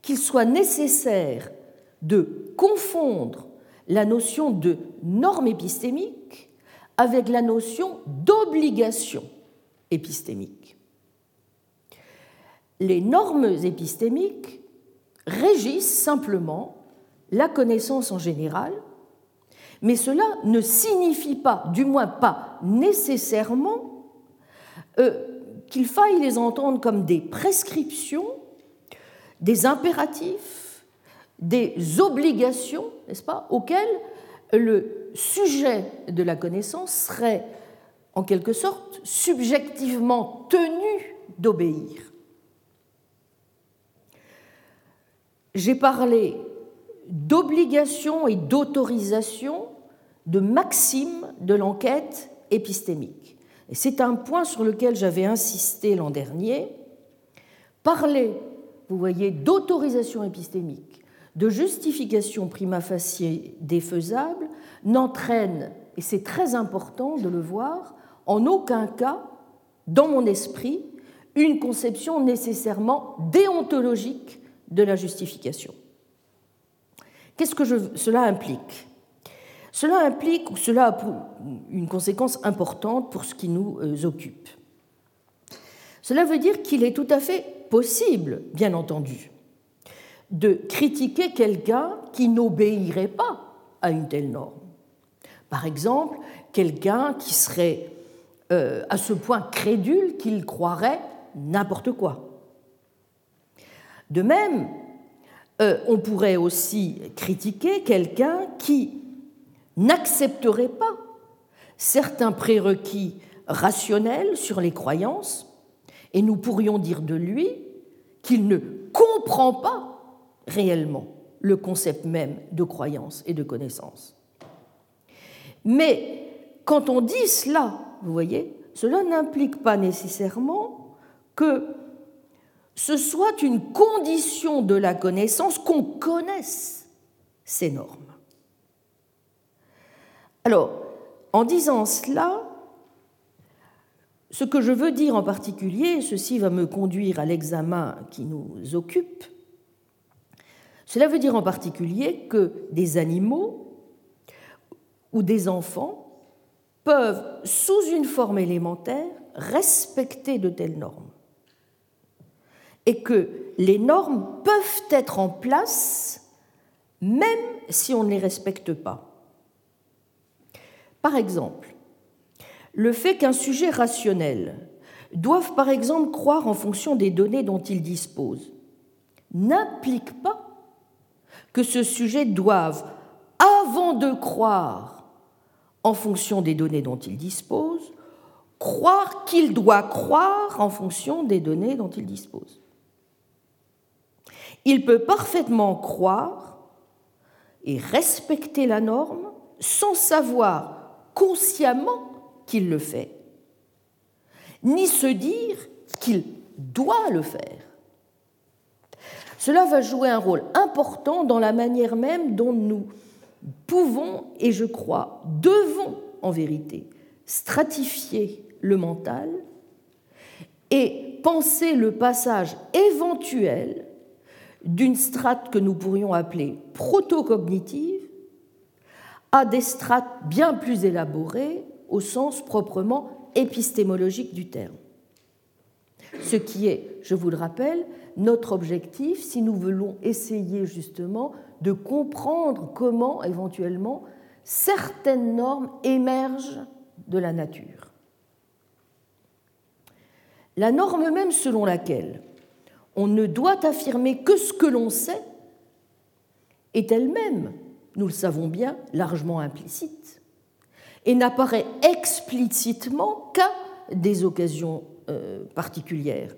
qu'il soit nécessaire de confondre la notion de norme épistémique avec la notion d'obligation épistémique. Les normes épistémiques régissent simplement la connaissance en général, mais cela ne signifie pas, du moins pas nécessairement, euh, qu'il faille les entendre comme des prescriptions, des impératifs, des obligations, n'est-ce pas, auxquelles le sujet de la connaissance serait en quelque sorte subjectivement tenu d'obéir. j'ai parlé d'obligation et d'autorisation de maxime de l'enquête épistémique. Et c'est un point sur lequel j'avais insisté l'an dernier. Parler, vous voyez, d'autorisation épistémique, de justification prima facie défaisable, n'entraîne, et c'est très important de le voir, en aucun cas, dans mon esprit, une conception nécessairement déontologique de la justification. Qu'est-ce que cela implique? Cela implique, ou cela a une conséquence importante pour ce qui nous euh, occupe. Cela veut dire qu'il est tout à fait possible, bien entendu, de critiquer quelqu'un qui n'obéirait pas à une telle norme. Par exemple, quelqu'un qui serait euh, à ce point crédule qu'il croirait n'importe quoi. De même, euh, on pourrait aussi critiquer quelqu'un qui n'accepterait pas certains prérequis rationnels sur les croyances, et nous pourrions dire de lui qu'il ne comprend pas réellement le concept même de croyance et de connaissance. Mais quand on dit cela, vous voyez, cela n'implique pas nécessairement que ce soit une condition de la connaissance qu'on connaisse ces normes. Alors, en disant cela, ce que je veux dire en particulier, ceci va me conduire à l'examen qui nous occupe, cela veut dire en particulier que des animaux ou des enfants peuvent, sous une forme élémentaire, respecter de telles normes. Et que les normes peuvent être en place même si on ne les respecte pas. Par exemple, le fait qu'un sujet rationnel doive par exemple croire en fonction des données dont il dispose n'implique pas que ce sujet doive, avant de croire en fonction des données dont il dispose, croire qu'il doit croire en fonction des données dont il dispose. Il peut parfaitement croire et respecter la norme sans savoir consciemment qu'il le fait, ni se dire qu'il doit le faire. Cela va jouer un rôle important dans la manière même dont nous pouvons, et je crois, devons en vérité, stratifier le mental et penser le passage éventuel d'une strate que nous pourrions appeler protocognitive à des strates bien plus élaborées au sens proprement épistémologique du terme. Ce qui est, je vous le rappelle, notre objectif si nous voulons essayer justement de comprendre comment éventuellement certaines normes émergent de la nature. La norme même selon laquelle on ne doit affirmer que ce que l'on sait est elle-même, nous le savons bien, largement implicite et n'apparaît explicitement qu'à des occasions euh, particulières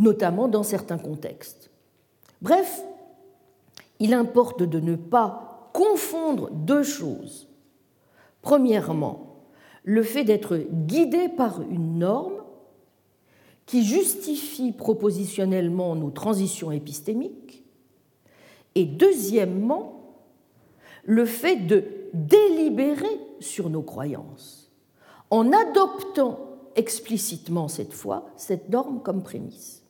notamment dans certains contextes. Bref, il importe de ne pas confondre deux choses. Premièrement, le fait d'être guidé par une norme qui justifie propositionnellement nos transitions épistémiques, et deuxièmement, le fait de délibérer sur nos croyances, en adoptant explicitement cette fois cette norme comme prémisse.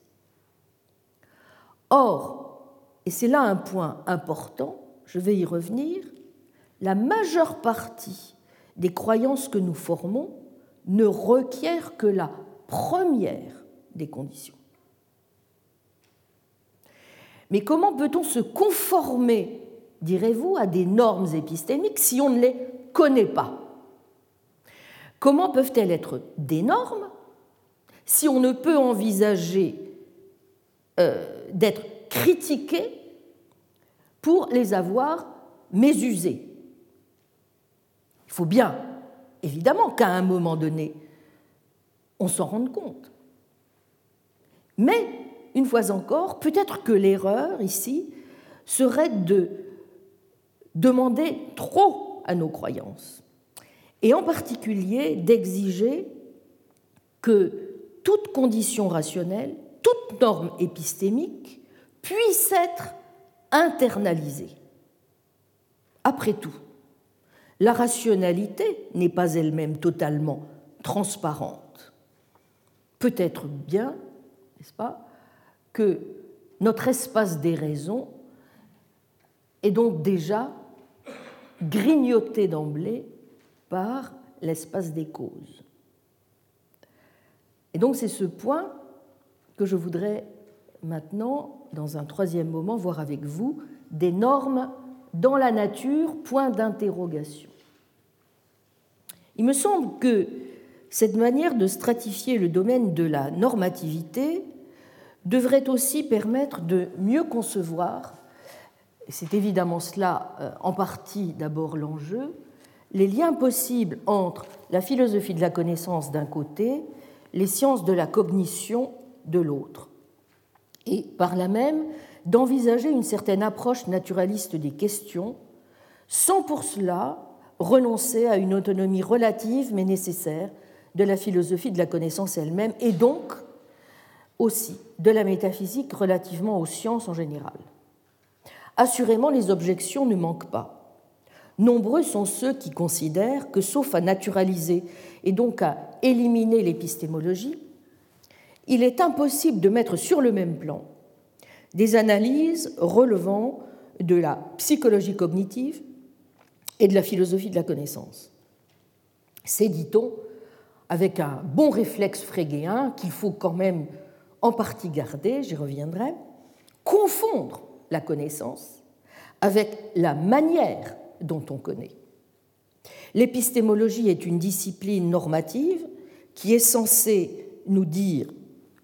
Or, et c'est là un point important, je vais y revenir, la majeure partie des croyances que nous formons ne requiert que la première des conditions. Mais comment peut-on se conformer, direz-vous, à des normes épistémiques si on ne les connaît pas? Comment peuvent-elles être des normes si on ne peut envisager euh, d'être critiqués pour les avoir mésusés. Il faut bien, évidemment, qu'à un moment donné, on s'en rende compte. Mais, une fois encore, peut-être que l'erreur ici serait de demander trop à nos croyances, et en particulier d'exiger que toute condition rationnelle toute norme épistémique puisse être internalisée. Après tout, la rationalité n'est pas elle-même totalement transparente. peut-être bien, n'est-ce pas, que notre espace des raisons est donc déjà grignoté d'emblée par l'espace des causes. Et donc c'est ce point que je voudrais maintenant, dans un troisième moment, voir avec vous, des normes dans la nature, point d'interrogation. Il me semble que cette manière de stratifier le domaine de la normativité devrait aussi permettre de mieux concevoir, et c'est évidemment cela euh, en partie d'abord l'enjeu, les liens possibles entre la philosophie de la connaissance d'un côté, les sciences de la cognition de l'autre, et par là même d'envisager une certaine approche naturaliste des questions, sans pour cela renoncer à une autonomie relative mais nécessaire de la philosophie de la connaissance elle-même, et donc aussi de la métaphysique relativement aux sciences en général. Assurément, les objections ne manquent pas. Nombreux sont ceux qui considèrent que, sauf à naturaliser et donc à éliminer l'épistémologie, il est impossible de mettre sur le même plan des analyses relevant de la psychologie cognitive et de la philosophie de la connaissance. C'est, dit-on, avec un bon réflexe frégéen qu'il faut quand même en partie garder, j'y reviendrai, confondre la connaissance avec la manière dont on connaît. L'épistémologie est une discipline normative qui est censée nous dire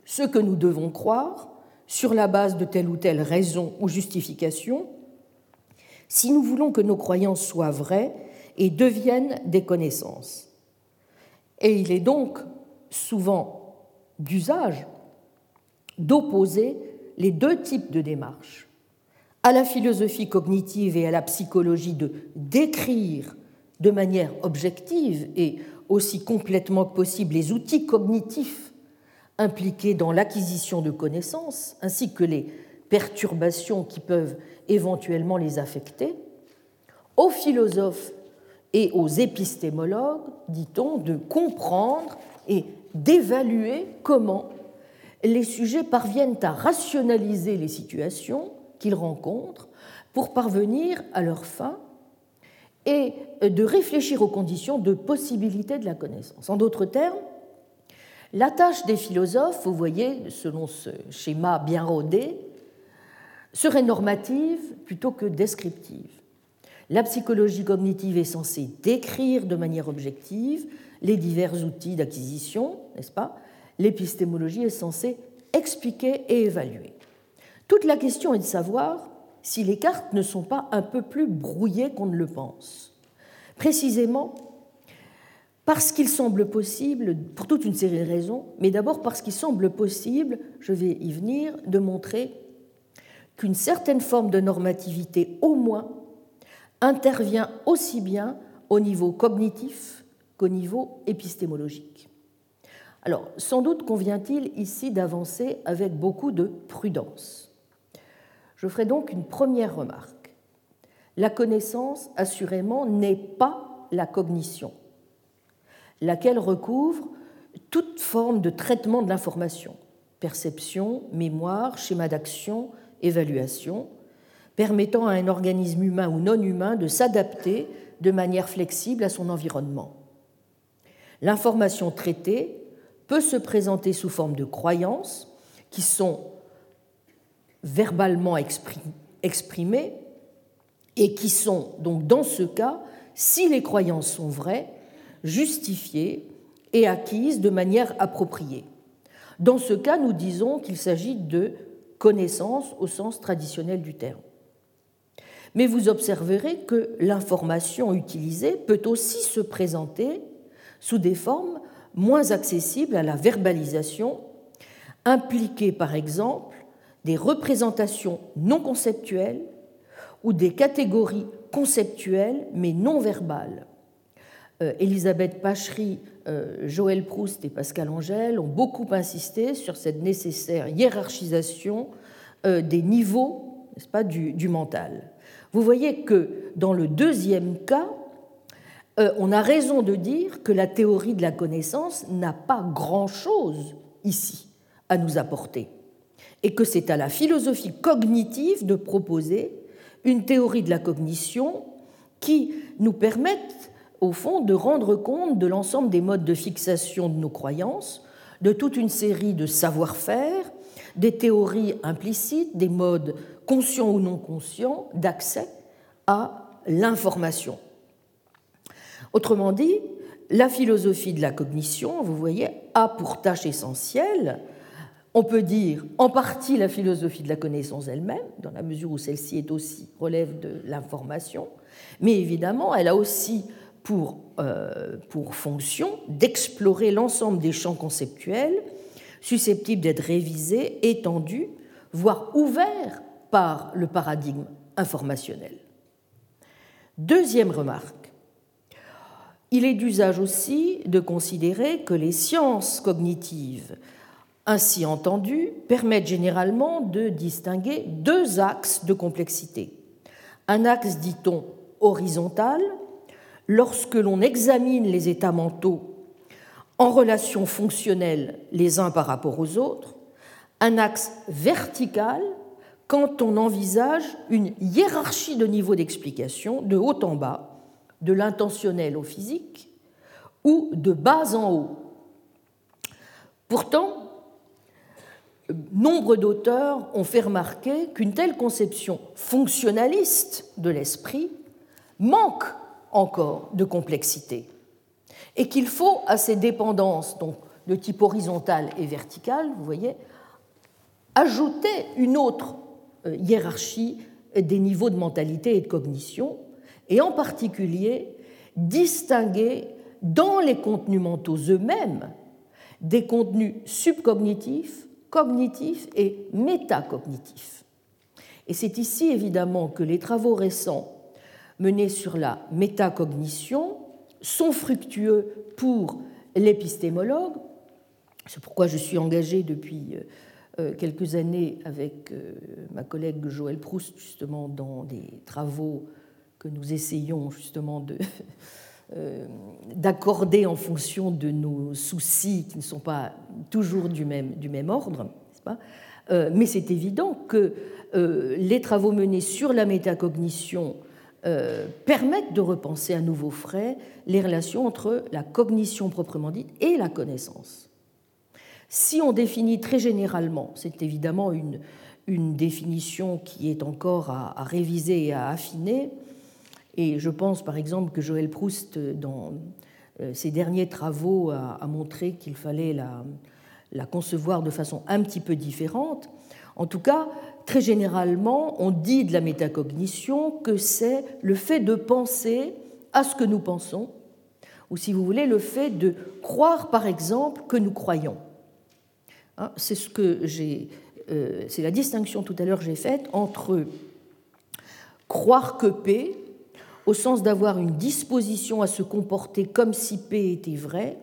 ce que nous devons croire sur la base de telle ou telle raison ou justification, si nous voulons que nos croyances soient vraies et deviennent des connaissances. Et il est donc souvent d'usage d'opposer les deux types de démarches. À la philosophie cognitive et à la psychologie de décrire de manière objective et aussi complètement que possible les outils cognitifs impliqués dans l'acquisition de connaissances, ainsi que les perturbations qui peuvent éventuellement les affecter, aux philosophes et aux épistémologues, dit-on, de comprendre et d'évaluer comment les sujets parviennent à rationaliser les situations qu'ils rencontrent pour parvenir à leur fin et de réfléchir aux conditions de possibilité de la connaissance. En d'autres termes, la tâche des philosophes, vous voyez, selon ce schéma bien rodé, serait normative plutôt que descriptive. La psychologie cognitive est censée décrire de manière objective les divers outils d'acquisition, n'est-ce pas L'épistémologie est censée expliquer et évaluer. Toute la question est de savoir si les cartes ne sont pas un peu plus brouillées qu'on ne le pense. Précisément parce qu'il semble possible, pour toute une série de raisons, mais d'abord parce qu'il semble possible, je vais y venir, de montrer qu'une certaine forme de normativité, au moins, intervient aussi bien au niveau cognitif qu'au niveau épistémologique. Alors, sans doute convient-il ici d'avancer avec beaucoup de prudence. Je ferai donc une première remarque. La connaissance, assurément, n'est pas la cognition, laquelle recouvre toute forme de traitement de l'information, perception, mémoire, schéma d'action, évaluation, permettant à un organisme humain ou non humain de s'adapter de manière flexible à son environnement. L'information traitée peut se présenter sous forme de croyances qui sont verbalement exprimées et qui sont donc dans ce cas, si les croyances sont vraies, justifiées et acquises de manière appropriée. Dans ce cas, nous disons qu'il s'agit de connaissances au sens traditionnel du terme. Mais vous observerez que l'information utilisée peut aussi se présenter sous des formes moins accessibles à la verbalisation, impliquer par exemple des représentations non conceptuelles ou des catégories conceptuelles mais non verbales. Euh, Elisabeth Pachery, euh, Joël Proust et Pascal Angèle ont beaucoup insisté sur cette nécessaire hiérarchisation euh, des niveaux du mental. Vous voyez que dans le deuxième cas, euh, on a raison de dire que la théorie de la connaissance n'a pas grand-chose ici à nous apporter, et que c'est à la philosophie cognitive de proposer une théorie de la cognition qui nous permette, au fond, de rendre compte de l'ensemble des modes de fixation de nos croyances, de toute une série de savoir-faire, des théories implicites, des modes conscients ou non conscients d'accès à l'information. Autrement dit, la philosophie de la cognition, vous voyez, a pour tâche essentielle, on peut dire en partie la philosophie de la connaissance elle-même, dans la mesure où celle-ci est aussi relève de l'information, mais évidemment, elle a aussi pour, euh, pour fonction d'explorer l'ensemble des champs conceptuels susceptibles d'être révisés, étendus, voire ouverts par le paradigme informationnel. Deuxième remarque, il est d'usage aussi de considérer que les sciences cognitives ainsi entendues permettent généralement de distinguer deux axes de complexité. Un axe, dit-on, horizontal, lorsque l'on examine les états mentaux en relation fonctionnelle les uns par rapport aux autres, un axe vertical quand on envisage une hiérarchie de niveaux d'explication de haut en bas, de l'intentionnel au physique ou de bas en haut. Pourtant, nombre d'auteurs ont fait remarquer qu'une telle conception fonctionnaliste de l'esprit manque encore de complexité et qu'il faut à ces dépendances, donc de type horizontal et vertical, vous voyez, ajouter une autre euh, hiérarchie des niveaux de mentalité et de cognition, et en particulier distinguer dans les contenus mentaux eux-mêmes des contenus subcognitifs, cognitifs et métacognitifs. Et c'est ici évidemment que les travaux récents menés sur la métacognition sont fructueux pour l'épistémologue. C'est pourquoi je suis engagé depuis euh, euh, quelques années avec euh, ma collègue Joël Proust, justement, dans des travaux que nous essayons justement de, d'accorder en fonction de nos soucis qui ne sont pas toujours du même, du même ordre. Pas? Mais c'est évident que les travaux menés sur la métacognition euh, permettent de repenser à nouveau frais les relations entre la cognition proprement dite et la connaissance. Si on définit très généralement, c'est évidemment une, une, définition qui est encore à, réviser et à affiner, et je pense par exemple que Joël Proust, dans euh, ses derniers travaux, a, montré qu'il fallait la, concevoir de façon un petit peu différente. En tout cas, Très généralement, on dit de la métacognition que c'est le fait de penser à ce que nous pensons, ou si vous voulez, le fait de croire, par exemple, que nous croyons. Hein, c'est ce euh, la distinction tout à l'heure que j'ai faite entre croire que P, au sens d'avoir une disposition à se comporter comme si P était vrai,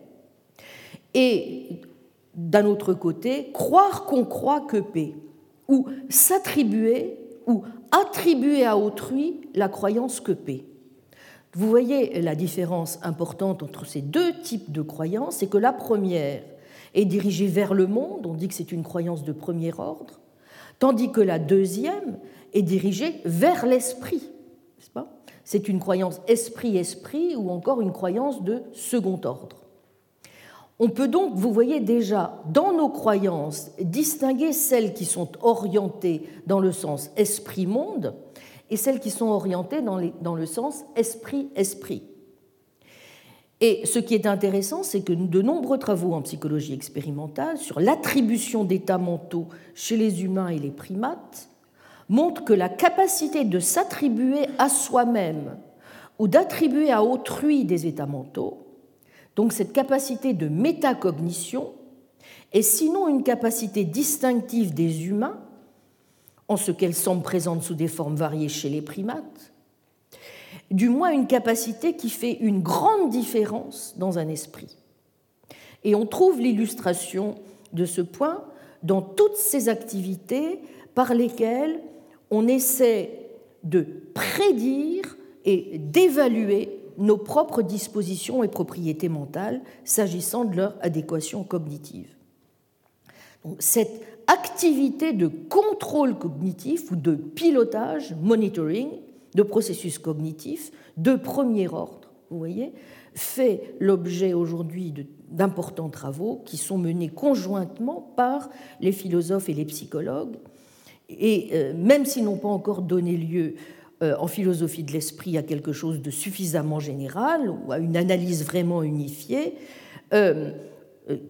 et d'un autre côté, croire qu'on croit que P ou s'attribuer ou attribuer à autrui la croyance que P. Vous voyez la différence importante entre ces deux types de croyances, c'est que la première est dirigée vers le monde, on dit que c'est une croyance de premier ordre, tandis que la deuxième est dirigée vers l'esprit. C'est une croyance esprit-esprit ou encore une croyance de second ordre. On peut donc, vous voyez déjà, dans nos croyances, distinguer celles qui sont orientées dans le sens esprit-monde et celles qui sont orientées dans, le sens esprit-esprit. Et ce qui est intéressant, c'est que de nombreux travaux en psychologie expérimentale sur l'attribution d'états mentaux chez les humains et les primates montrent que la capacité de s'attribuer à soi-même ou d'attribuer à autrui des états mentaux donc cette capacité de métacognition est sinon une capacité distinctive des humains, en ce qu'elle semble présente sous des formes variées chez les primates, du moins une capacité qui fait une grande différence dans un esprit. Et on trouve l'illustration de ce point dans toutes ces activités par lesquelles on essaie de prédire et d'évaluer nos propres dispositions et propriétés mentales s'agissant de leur adéquation cognitive. cette activité de contrôle cognitif ou de pilotage, monitoring, de processus cognitifs de premier ordre, vous voyez, fait l'objet aujourd'hui d'importants travaux qui sont menés conjointement par les philosophes et les psychologues. Et euh, même s'ils n'ont pas encore donné lieu euh, en philosophie de l'esprit à quelque chose de suffisamment général ou à une analyse vraiment unifiée, euh,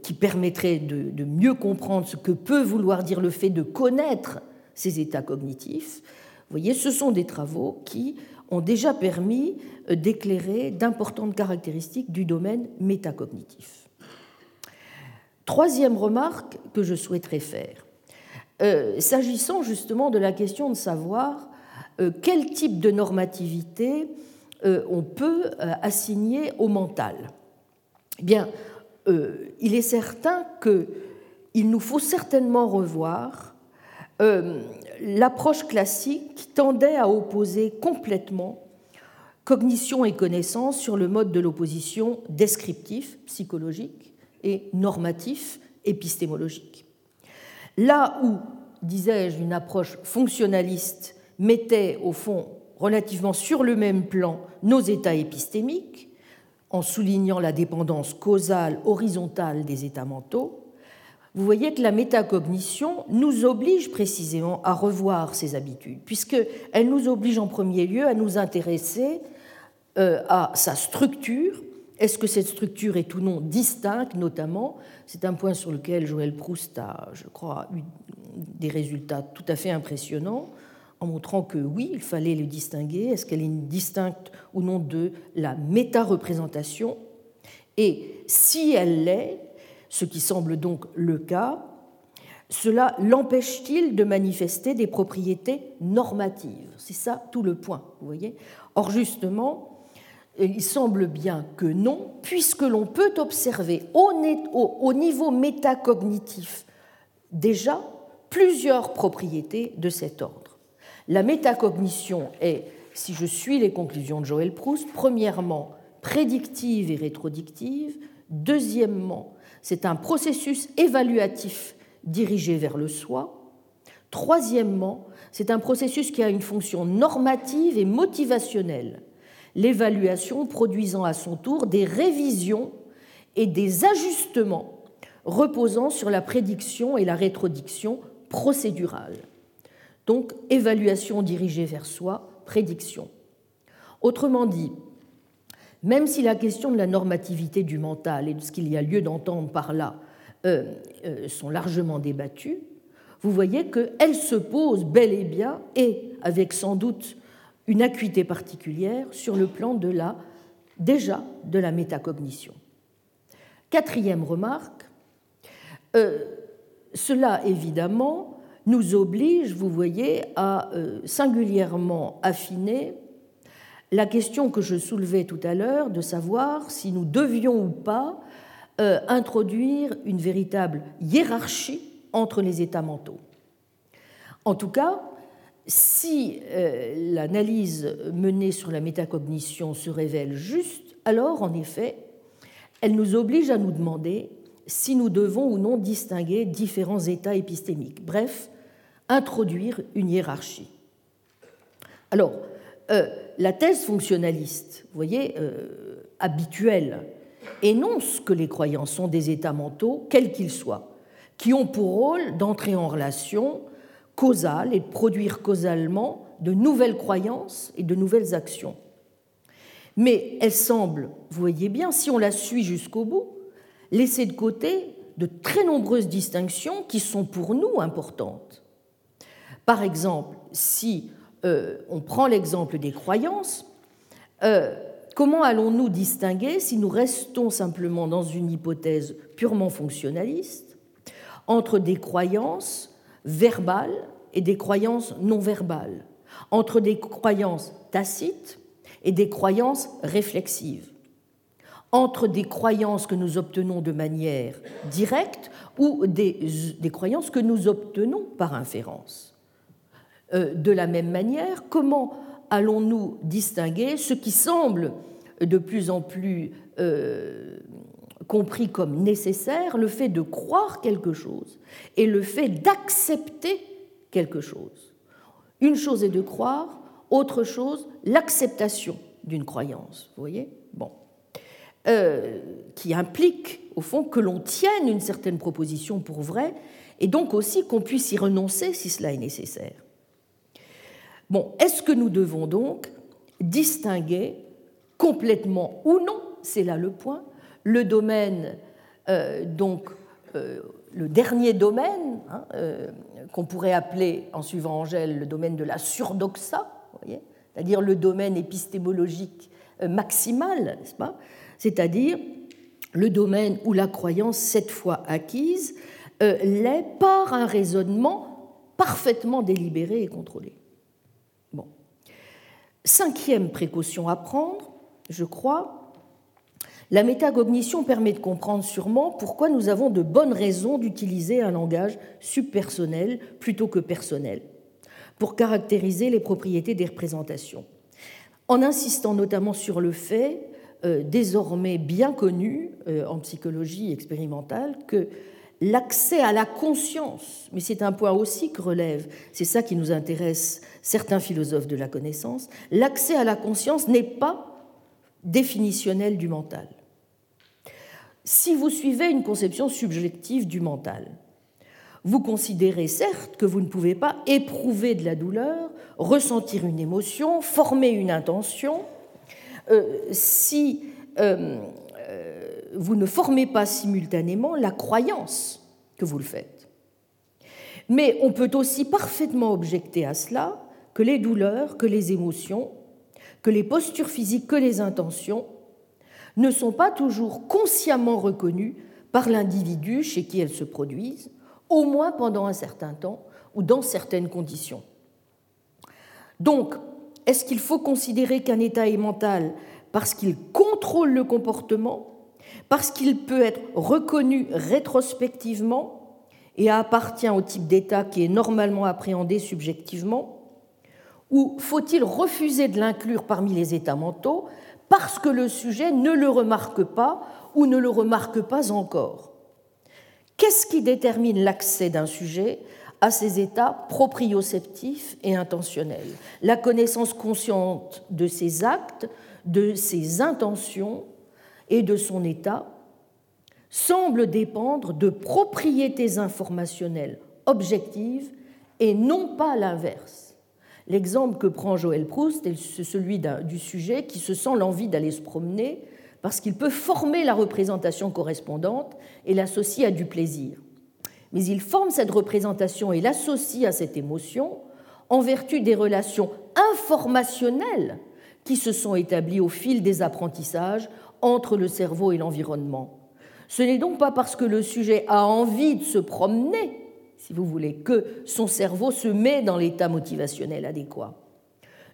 qui permettrait de, mieux comprendre ce que peut vouloir dire le fait de connaître ces états cognitifs, voyez, ce sont des travaux qui ont déjà permis d'éclairer d'importantes caractéristiques du domaine métacognitif. Troisième remarque que je souhaiterais faire, euh, s'agissant justement de la question de savoir euh, quel type de normativité on peut assigner au mental. Il est certain qu'il nous faut certainement revoir l'approche classique qui tendait à opposer complètement cognition et connaissance sur le mode de l'opposition descriptif, psychologique, et normatif, épistémologique. Là où, disais-je, une approche fonctionnaliste mettait au fond relativement sur le même plan nos états épistémiques, en soulignant la dépendance causale horizontale des états mentaux, vous voyez que la métacognition nous oblige précisément à revoir ces habitudes, puisqu'elle nous oblige en premier lieu à nous intéresser euh, à sa structure. Est-ce que cette structure est ou non distincte, notamment? C'est un point sur lequel Joël Proust a, je crois, eu des résultats tout à fait impressionnants, en montrant que oui, il fallait le distinguer. Est-ce qu'elle est distincte ou non de la méta-représentation? Et si elle l'est, ce qui semble donc le cas, cela l'empêche-t-il de manifester des propriétés normatives? C'est ça tout le point, vous voyez? Or, justement, il semble bien que non, puisque l'on peut observer au niveau métacognitif déjà plusieurs propriétés de cet ordre. La métacognition est, si je suis les conclusions de Joël Proust, premièrement prédictive et rétrodictive, deuxièmement c'est un processus évaluatif dirigé vers le soi. Troisièmement, c'est un processus qui a une fonction normative et motivationnelle, l'évaluation produisant à son tour des révisions et des ajustements reposant sur la prédiction et la rétrodiction procédurale. Donc, évaluation dirigée vers soi, prédiction. Autrement dit, même si la question de la normativité du mental et de ce qu'il y a lieu d'entendre par là euh, euh, sont largement débattues, vous voyez qu'elles se posent bel et bien, et avec sans doute une acuité particulière, sur le plan de la, déjà de la métacognition. Quatrième remarque, euh, cela évidemment nous oblige, vous voyez, à singulièrement affiner la question que je soulevais tout à l'heure de savoir si nous devions ou pas euh, introduire une véritable hiérarchie entre les états mentaux. En tout cas, si euh, l'analyse menée sur la métacognition se révèle juste, alors en effet, elle nous oblige à nous demander si nous devons ou non distinguer différents états épistémiques, bref, introduire une hiérarchie. Alors, euh, la thèse fonctionnaliste, vous voyez, euh, habituelle, énonce que les croyances sont des états mentaux, quels qu'ils soient, qui ont pour rôle d'entrer en relation causale et de produire causalement de nouvelles croyances et de nouvelles actions. Mais elle semble, vous voyez bien, si on la suit jusqu'au bout, laisser de côté de très nombreuses distinctions qui sont pour nous importantes. Par exemple, si euh, on prend l'exemple des croyances, euh, comment allons-nous distinguer, si nous restons simplement dans une hypothèse purement fonctionnaliste, entre des croyances verbales et des croyances non verbales, entre des croyances tacites et des croyances réflexives, entre des croyances que nous obtenons de manière directe ou des croyances que nous obtenons par inférence. Euh, de la même manière, comment allons-nous distinguer ce qui semble de plus en plus euh, compris comme nécessaire le fait de croire quelque chose et le fait d'accepter quelque chose. Une chose est de croire, autre chose, l'acceptation d'une croyance. Vous voyez? Bon. Euh, qui implique, au fond, que l'on tienne une certaine proposition pour vraie et donc aussi qu'on puisse y renoncer si cela est nécessaire. Bon, est-ce que nous devons donc distinguer complètement ou non, c'est là le point, le domaine, euh, donc euh, le dernier domaine, hein, euh, qu'on pourrait appeler, en suivant Angèle, le domaine de la surdoxa, c'est-à-dire le domaine épistémologique maximal, C'est-à-dire le domaine où la croyance, cette fois acquise, l'est par un raisonnement parfaitement délibéré et contrôlé. Bon. Cinquième précaution à prendre, je crois, la métacognition permet de comprendre sûrement pourquoi nous avons de bonnes raisons d'utiliser un langage subpersonnel plutôt que personnel pour caractériser les propriétés des représentations, en insistant notamment sur le fait, euh, désormais bien connu euh, en psychologie expérimentale, que l'accès à la conscience, mais c'est un point aussi que relève, c'est ça qui nous intéresse certains philosophes de la connaissance, l'accès à la conscience n'est pas définitionnel du mental. Si vous suivez une conception subjective du mental, vous considérez certes que vous ne pouvez pas éprouver de la douleur, ressentir une émotion, former une intention, euh, si euh, euh, vous ne formez pas simultanément la croyance que vous le faites. Mais on peut aussi parfaitement objecter à cela que les douleurs, que les émotions que les postures physiques, que les intentions ne sont pas toujours consciemment reconnues par l'individu chez qui elles se produisent, au moins pendant un certain temps ou dans certaines conditions. Donc, est-ce qu'il faut considérer qu'un état est mental parce qu'il contrôle le comportement, parce qu'il peut être reconnu rétrospectivement et appartient au type d'état qui est normalement appréhendé subjectivement ou faut-il refuser de l'inclure parmi les états mentaux parce que le sujet ne le remarque pas ou ne le remarque pas encore Qu'est-ce qui détermine l'accès d'un sujet à ces états proprioceptifs et intentionnels? La connaissance consciente de ses actes, de ses intentions et de son état semble dépendre de propriétés informationnelles objectives et non pas l'inverse. L'exemple que prend Joël Proust est celui du sujet qui se sent l'envie d'aller se promener parce qu'il peut former la représentation correspondante et l'associer à du plaisir. Mais il forme cette représentation et l'associe à cette émotion en vertu des relations informationnelles qui se sont établies au fil des apprentissages entre le cerveau et l'environnement. Ce n'est donc pas parce que le sujet a envie de se promener si vous voulez, que son cerveau se met dans l'état motivationnel adéquat.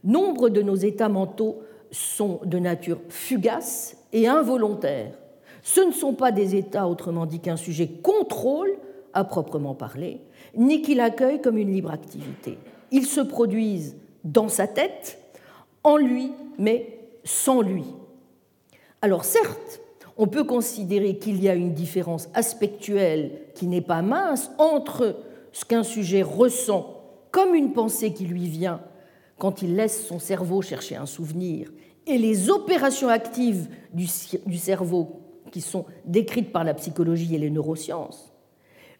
Nombre de nos états mentaux sont de nature fugace et involontaire. Ce ne sont pas des états, autrement dit, qu'un sujet contrôle à proprement parler, ni qu'il accueille comme une libre activité. Ils se produisent dans sa tête, en lui, mais sans lui. Alors certes, on peut considérer qu'il y a une différence aspectuelle qui n'est pas mince entre ce qu'un sujet ressent comme une pensée qui lui vient quand il laisse son cerveau chercher un souvenir et les opérations actives du, cerveau qui sont décrites par la psychologie et les neurosciences.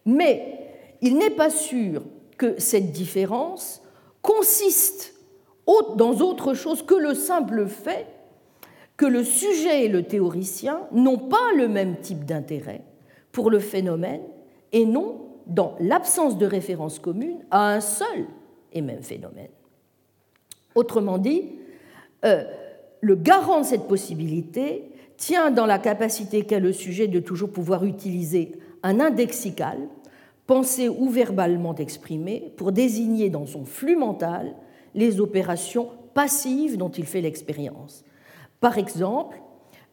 Mais il n'est pas sûr que cette différence consiste dans autre chose que le simple fait que le sujet et le théoricien n'ont pas le même type d'intérêt pour le phénomène et non, dans l'absence de référence commune, à un seul et même phénomène. Autrement dit, euh, le garant de cette possibilité tient dans la capacité qu'a le sujet de toujours pouvoir utiliser un indexical, pensé ou verbalement exprimé, pour désigner dans son flux mental les opérations passives dont il fait l'expérience, par exemple,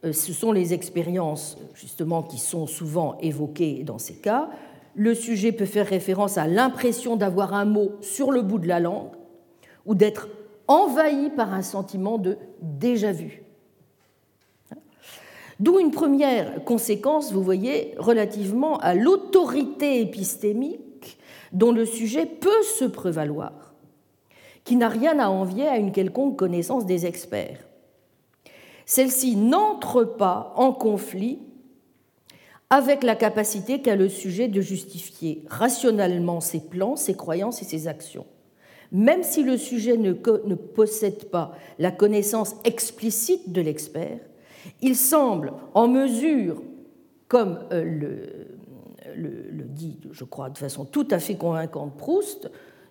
euh, ce sont les expériences justement qui sont souvent évoquées dans ces cas. Le sujet peut faire référence à l'impression d'avoir un mot sur le bout de la langue ou d'être envahi par un sentiment de déjà vu. D'où une première conséquence, vous voyez, relativement à l'autorité épistémique dont le sujet peut se prévaloir, qui n'a rien à envier à une quelconque connaissance des experts. Celle-ci n'entre pas en conflit avec la capacité qu'a le sujet de justifier rationnellement ses plans, ses croyances et ses actions. Même si le sujet ne, possède pas la connaissance explicite de l'expert, il semble en mesure, comme euh, le, dit, je crois, de façon tout à fait convaincante Proust,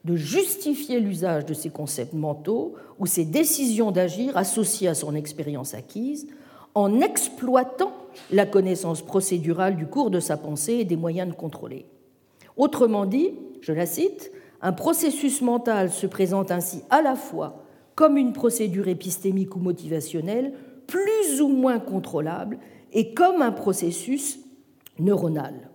de justifier l'usage de ses concepts mentaux ou ses décisions d'agir associées à son expérience acquise en exploitant la connaissance procédurale du cours de sa pensée et des moyens de contrôler. Autrement dit, je la cite, un processus mental se présente ainsi à la fois comme une procédure épistémique ou motivationnelle plus ou moins contrôlable et comme un processus neuronal.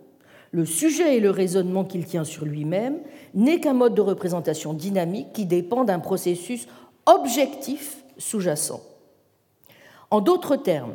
Le sujet et le raisonnement qu'il tient sur lui-même n'est qu'un mode de représentation dynamique qui dépend d'un processus objectif sous-jacent. En d'autres termes,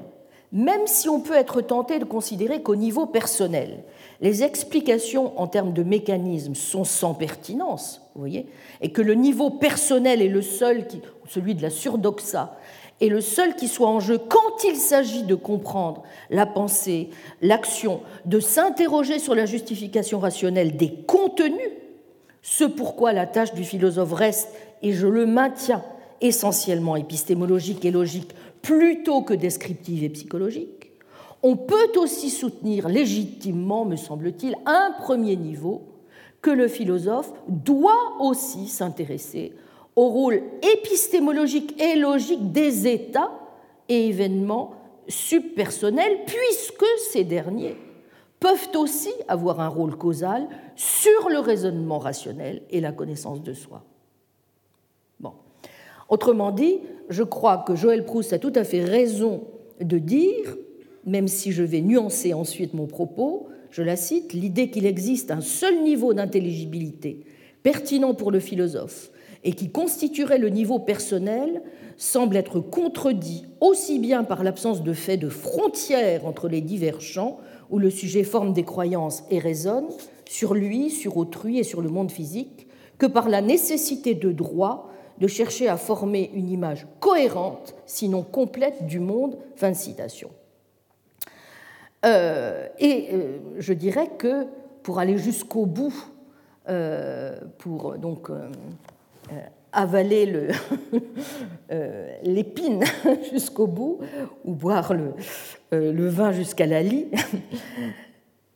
même si on peut être tenté de considérer qu'au niveau personnel, les explications en termes de mécanismes sont sans pertinence, vous voyez, et que le niveau personnel est le seul, qui, celui de la surdoxa, est le seul qui soit en jeu quand il s'agit de comprendre la pensée, l'action, de s'interroger sur la justification rationnelle des contenus, ce pourquoi la tâche du philosophe reste, et je le maintiens, essentiellement épistémologique et logique, plutôt que descriptive et psychologique, on peut aussi soutenir légitimement, me semble-t-il, un premier niveau, que le philosophe doit aussi s'intéresser au rôle épistémologique et logique des états et événements subpersonnels, puisque ces derniers peuvent aussi avoir un rôle causal sur le raisonnement rationnel et la connaissance de soi. Autrement dit, je crois que Joël Proust a tout à fait raison de dire, même si je vais nuancer ensuite mon propos, je la cite, l'idée qu'il existe un seul niveau d'intelligibilité pertinent pour le philosophe et qui constituerait le niveau personnel semble être contredit aussi bien par l'absence de fait de frontières entre les divers champs où le sujet forme des croyances et raisonne sur lui, sur autrui et sur le monde physique, que par la nécessité de droit de chercher à former une image cohérente, sinon complète, du monde. Fin de citation. Euh, et euh, je dirais que pour aller jusqu'au bout, euh, pour donc avaler l'épine jusqu'au bout, ou boire le, le vin jusqu'à la lie,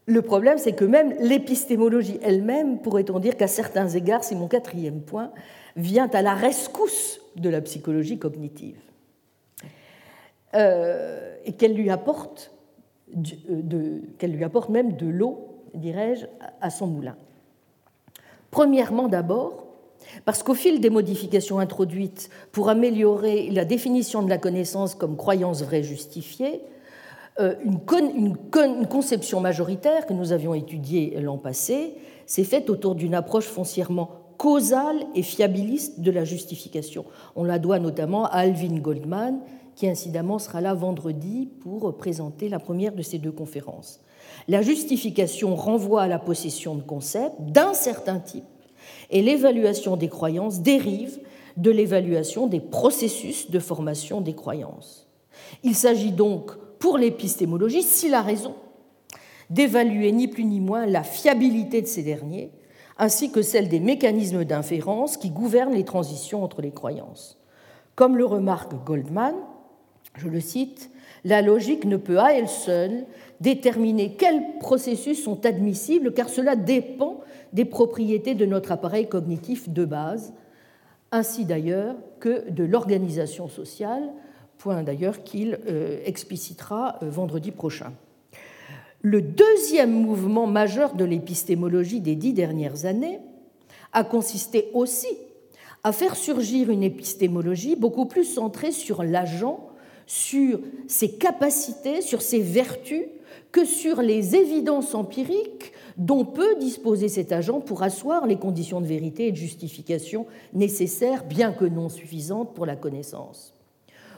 le problème, c'est que même l'épistémologie elle-même, pourrait-on dire qu'à certains égards, c'est mon quatrième point, vient à la rescousse de la psychologie cognitive euh, et qu'elle lui apporte euh, qu'elle lui apporte même de l'eau, dirais-je, à son moulin. Premièrement, d'abord, parce qu'au fil des modifications introduites pour améliorer la définition de la connaissance comme croyance vraie justifiée, euh, une, une, conception majoritaire que nous avions étudiée l'an passé s'est faite autour d'une approche foncièrement causale et fiabiliste de la justification. On la doit notamment à Alvin Goldman, qui incidemment sera là vendredi pour présenter la première de ces deux conférences. La justification renvoie à la possession de concepts d'un certain type et l'évaluation des croyances dérive de l'évaluation des processus de formation des croyances. Il s'agit donc, pour l'épistémologie, s'il a raison, d'évaluer ni plus ni moins la fiabilité de ces derniers ainsi que celle des mécanismes d'inférence qui gouvernent les transitions entre les croyances. Comme le remarque Goldman, je le cite, la logique ne peut à elle seule déterminer quels processus sont admissibles car cela dépend des propriétés de notre appareil cognitif de base, ainsi d'ailleurs que de l'organisation sociale, point d'ailleurs qu'il euh, explicitera euh, vendredi prochain. Le deuxième mouvement majeur de l'épistémologie des dix dernières années a consisté aussi à faire surgir une épistémologie beaucoup plus centrée sur l'agent, sur ses capacités, sur ses vertus, que sur les évidences empiriques dont peut disposer cet agent pour asseoir les conditions de vérité et de justification nécessaires, bien que non suffisantes, pour la connaissance.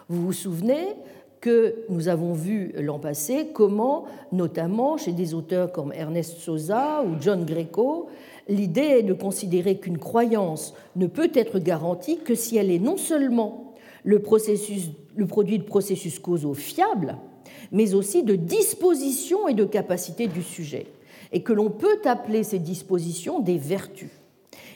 Vous vous souvenez que nous avons vu l'an passé comment, notamment chez des auteurs comme Ernest Sosa ou John Greco, l'idée est de considérer qu'une croyance ne peut être garantie que si elle est non seulement le, le produit de processus causaux fiables, mais aussi de dispositions et de capacités du sujet, et que l'on peut appeler ces dispositions des vertus.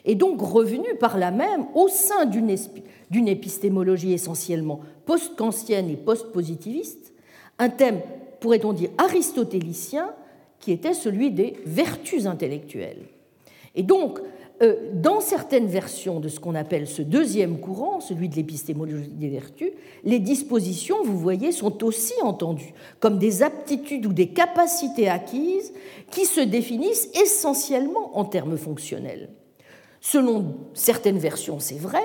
Et donc revenu par là même au sein d'une épistémologie essentiellement post-kantienne et post-positiviste, un thème, pourrait-on dire, aristotélicien, qui était celui des vertus intellectuelles. Et donc, dans certaines versions de ce qu'on appelle ce deuxième courant, celui de l'épistémologie des vertus, les dispositions, vous voyez, sont aussi entendues comme des aptitudes ou des capacités acquises qui se définissent essentiellement en termes fonctionnels. Selon certaines versions, c'est vrai,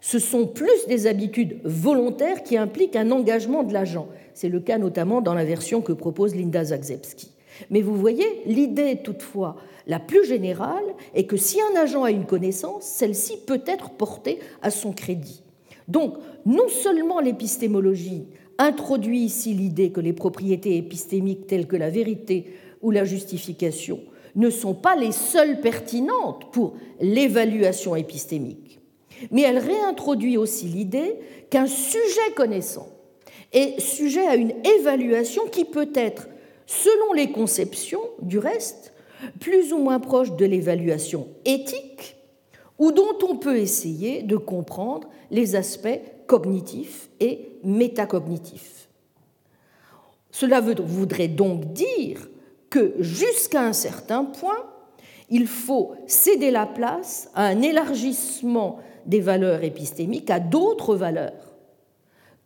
ce sont plus des habitudes volontaires qui impliquent un engagement de l'agent. C'est le cas notamment dans la version que propose Linda Zagzebski. Mais vous voyez, l'idée toutefois la plus générale est que si un agent a une connaissance, celle-ci peut être portée à son crédit. Donc, non seulement l'épistémologie introduit ici l'idée que les propriétés épistémiques telles que la vérité ou la justification ne sont pas les seules pertinentes pour l'évaluation épistémique, mais elle réintroduit aussi l'idée qu'un sujet connaissant est sujet à une évaluation qui peut être, selon les conceptions du reste, plus ou moins proche de l'évaluation éthique, ou dont on peut essayer de comprendre les aspects cognitifs et métacognitifs. Cela voudrait donc dire que jusqu'à un certain point, il faut céder la place à un élargissement des valeurs épistémiques à d'autres valeurs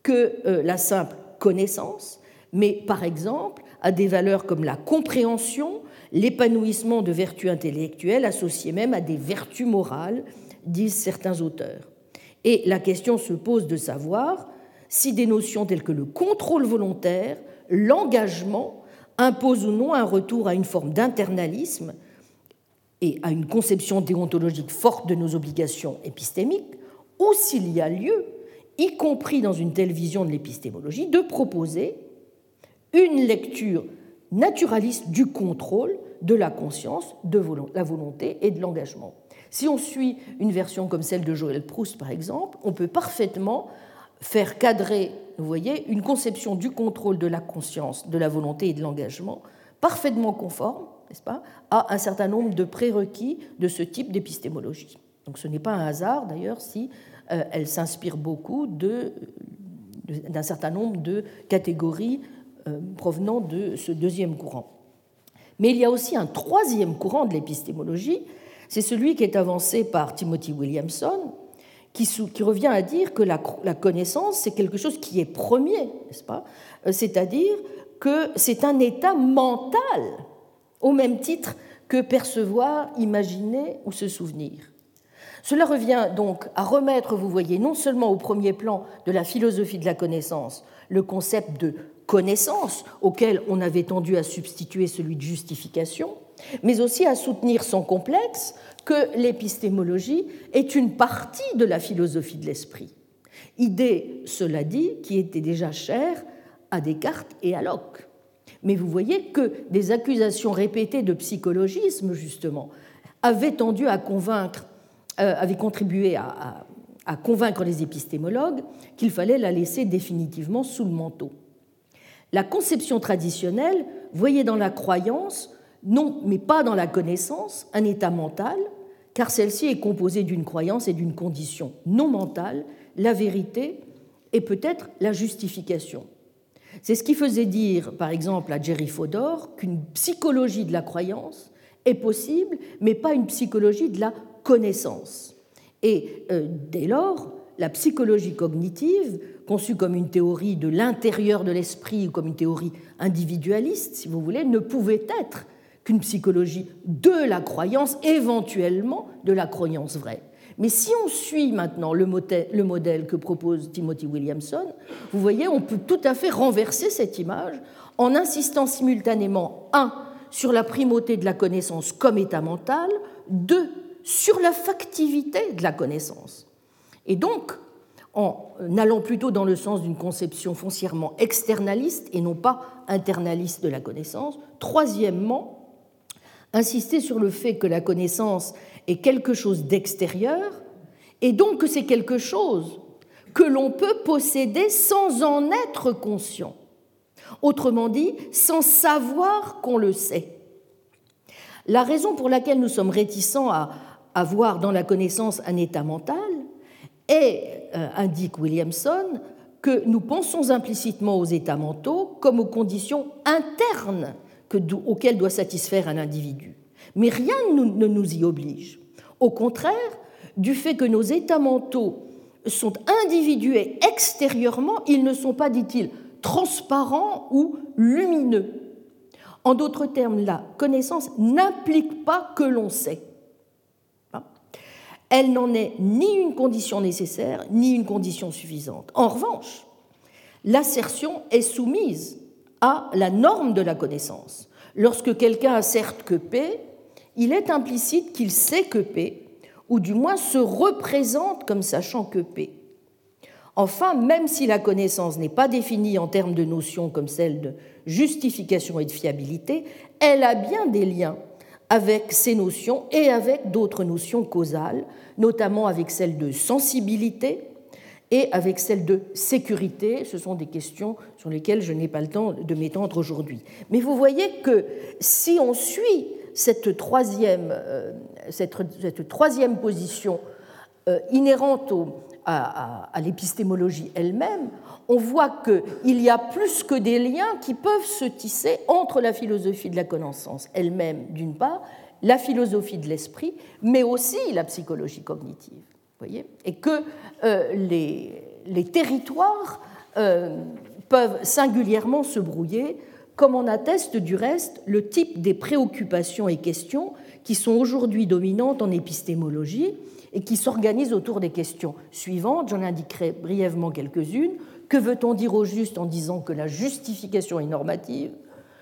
que euh, la simple connaissance, mais par exemple à des valeurs comme la compréhension, l'épanouissement de vertus intellectuelles associées même à des vertus morales, disent certains auteurs. Et la question se pose de savoir si des notions telles que le contrôle volontaire, l'engagement, imposent ou non un retour à une forme d'internalisme et à une conception déontologique forte de nos obligations épistémiques, ou s'il y a lieu, y compris dans une telle vision de l'épistémologie, de proposer une lecture naturaliste du contrôle de la conscience, de la volonté et de l'engagement. Si on suit une version comme celle de Joël Proust, par exemple, on peut parfaitement faire cadrer, vous voyez, une conception du contrôle de la conscience, de la volonté et de l'engagement parfaitement conforme, n'est-ce pas, à un certain nombre de prérequis de ce type d'épistémologie. Donc ce n'est pas un hasard d'ailleurs si euh, elle s'inspire beaucoup d'un certain nombre de catégories provenant de ce deuxième courant. Mais il y a aussi un troisième courant de l'épistémologie, c'est celui qui est avancé par Timothy Williamson, qui, revient à dire que la, connaissance, c'est quelque chose qui est premier, n'est-ce pas? Euh, C'est-à-dire que c'est un état mental, au même titre que percevoir, imaginer ou se souvenir. Cela revient donc à remettre, vous voyez, non seulement au premier plan de la philosophie de la connaissance le concept de connaissance auquel on avait tendu à substituer celui de justification, mais aussi à soutenir sans complexe que l'épistémologie est une partie de la philosophie de l'esprit. Idée, cela dit, qui était déjà chère à Descartes et à Locke. Mais vous voyez que des accusations répétées de psychologisme, justement, avaient tendu à convaincre, euh, avaient contribué à, à convaincre les épistémologues qu'il fallait la laisser définitivement sous le manteau. La conception traditionnelle voyait dans la croyance, non, mais pas dans la connaissance, un état mental, car celle-ci est composée d'une croyance et d'une condition non mentale, la vérité et peut-être la justification. C'est ce qui faisait dire, par exemple, à Jerry Fodor qu'une psychologie de la croyance est possible, mais pas une psychologie de la connaissance. Et euh, dès lors, la psychologie cognitive, conçue comme une théorie de l'intérieur de l'esprit ou comme une théorie individualiste, si vous voulez, ne pouvait être qu'une psychologie de la croyance, éventuellement de la croyance vraie. Mais si on suit maintenant le modèle que propose Timothy Williamson, vous voyez, on peut tout à fait renverser cette image en insistant simultanément, un, sur la primauté de la connaissance comme état mental, deux, sur la factivité de la connaissance. Et donc, en allant plutôt dans le sens d'une conception foncièrement externaliste et non pas internaliste de la connaissance. Troisièmement, insister sur le fait que la connaissance est quelque chose d'extérieur et donc que c'est quelque chose que l'on peut posséder sans en être conscient. Autrement dit, sans savoir qu'on le sait. La raison pour laquelle nous sommes réticents à avoir dans la connaissance un état mental est, indique Williamson, que nous pensons implicitement aux états mentaux comme aux conditions internes auxquelles doit satisfaire un individu. Mais rien ne nous y oblige. Au contraire, du fait que nos états mentaux sont individués extérieurement, ils ne sont pas, dit-il, transparents ou lumineux. En d'autres termes, la connaissance n'implique pas que l'on sait. Elle n'en est ni une condition nécessaire, ni une condition suffisante. En revanche, l'assertion est soumise à la norme de la connaissance. Lorsque quelqu'un asserte que P, il est implicite qu'il sait que P, ou du moins se représente comme sachant que P. Enfin, même si la connaissance n'est pas définie en termes de notions comme celle de justification et de fiabilité, elle a bien des liens avec ces notions et avec d'autres notions causales, notamment avec celle de sensibilité et avec celle de sécurité. Ce sont des questions sur lesquelles je n'ai pas le temps de m'étendre aujourd'hui. Mais vous voyez que si on suit cette troisième, euh, position euh, inhérente à, l'épistémologie elle-même, on voit qu'il y a plus que des liens qui peuvent se tisser entre la philosophie de la connaissance elle-même, d'une part, la philosophie de l'esprit, mais aussi la psychologie cognitive. Voyez Et que euh, les, territoires peuvent singulièrement se brouiller comme en atteste du reste le type des préoccupations et questions qui sont aujourd'hui dominantes en épistémologie et qui s'organisent autour des questions suivantes. J'en indiquerai brièvement quelques-unes. Que veut-on dire au juste en disant que la justification est normative?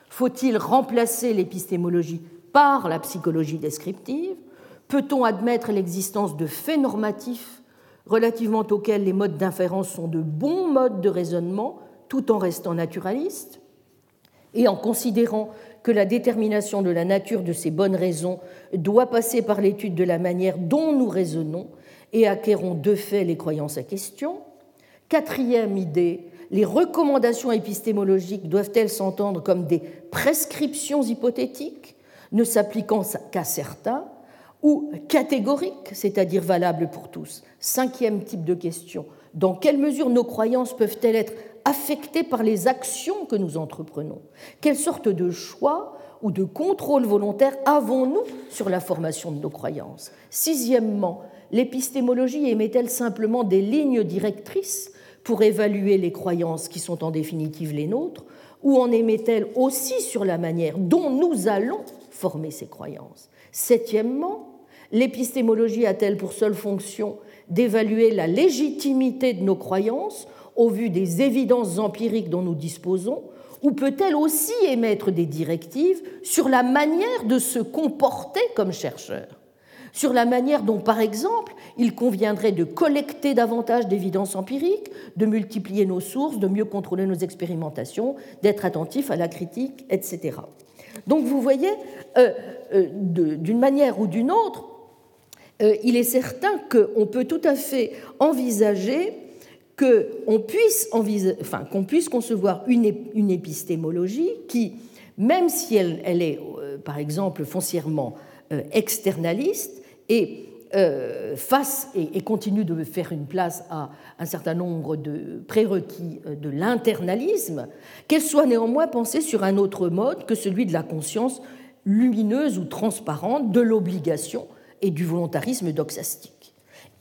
Faut-il remplacer l'épistémologie par la psychologie descriptive? Peut-on admettre l'existence de faits normatifs relativement auxquels les modes d'inférence sont de bons modes de raisonnement tout en restant naturalistes et en considérant que la détermination de la nature de ces bonnes raisons doit passer par l'étude de la manière dont nous raisonnons et acquérons de fait les croyances à question. Quatrième idée, les recommandations épistémologiques doivent-elles s'entendre comme des prescriptions hypothétiques ne s'appliquant qu'à certains ou catégoriques, c'est-à-dire valables pour tous? Cinquième type de question, dans quelle mesure nos croyances peuvent-elles être affectés par les actions que nous entreprenons. Quelle sorte de choix ou de contrôle volontaire avons-nous sur la formation de nos croyances? Sixièmement, l'épistémologie émet-elle simplement des lignes directrices pour évaluer les croyances qui sont en définitive les nôtres? Ou en émet-elle aussi sur la manière dont nous allons former ces croyances? Septièmement, l'épistémologie a-t-elle pour seule fonction d'évaluer la légitimité de nos croyances au vu des évidences empiriques dont nous disposons, ou peut-elle aussi émettre des directives sur la manière de se comporter comme chercheur? Sur la manière dont, par exemple, il conviendrait de collecter davantage d'évidences empiriques, de multiplier nos sources, de mieux contrôler nos expérimentations, d'être attentif à la critique, etc. Donc vous voyez, euh, euh, d'une manière ou d'une autre, euh, il est certain qu'on peut tout à fait envisager qu'on puisse, concevoir une, épistémologie qui, même si elle, est, euh, par exemple, foncièrement euh, externaliste, et euh, face et, continue de faire une place à un certain nombre de prérequis de l'internalisme, qu'elle soit néanmoins pensée sur un autre mode que celui de la conscience lumineuse ou transparente, de l'obligation et du volontarisme doxastique.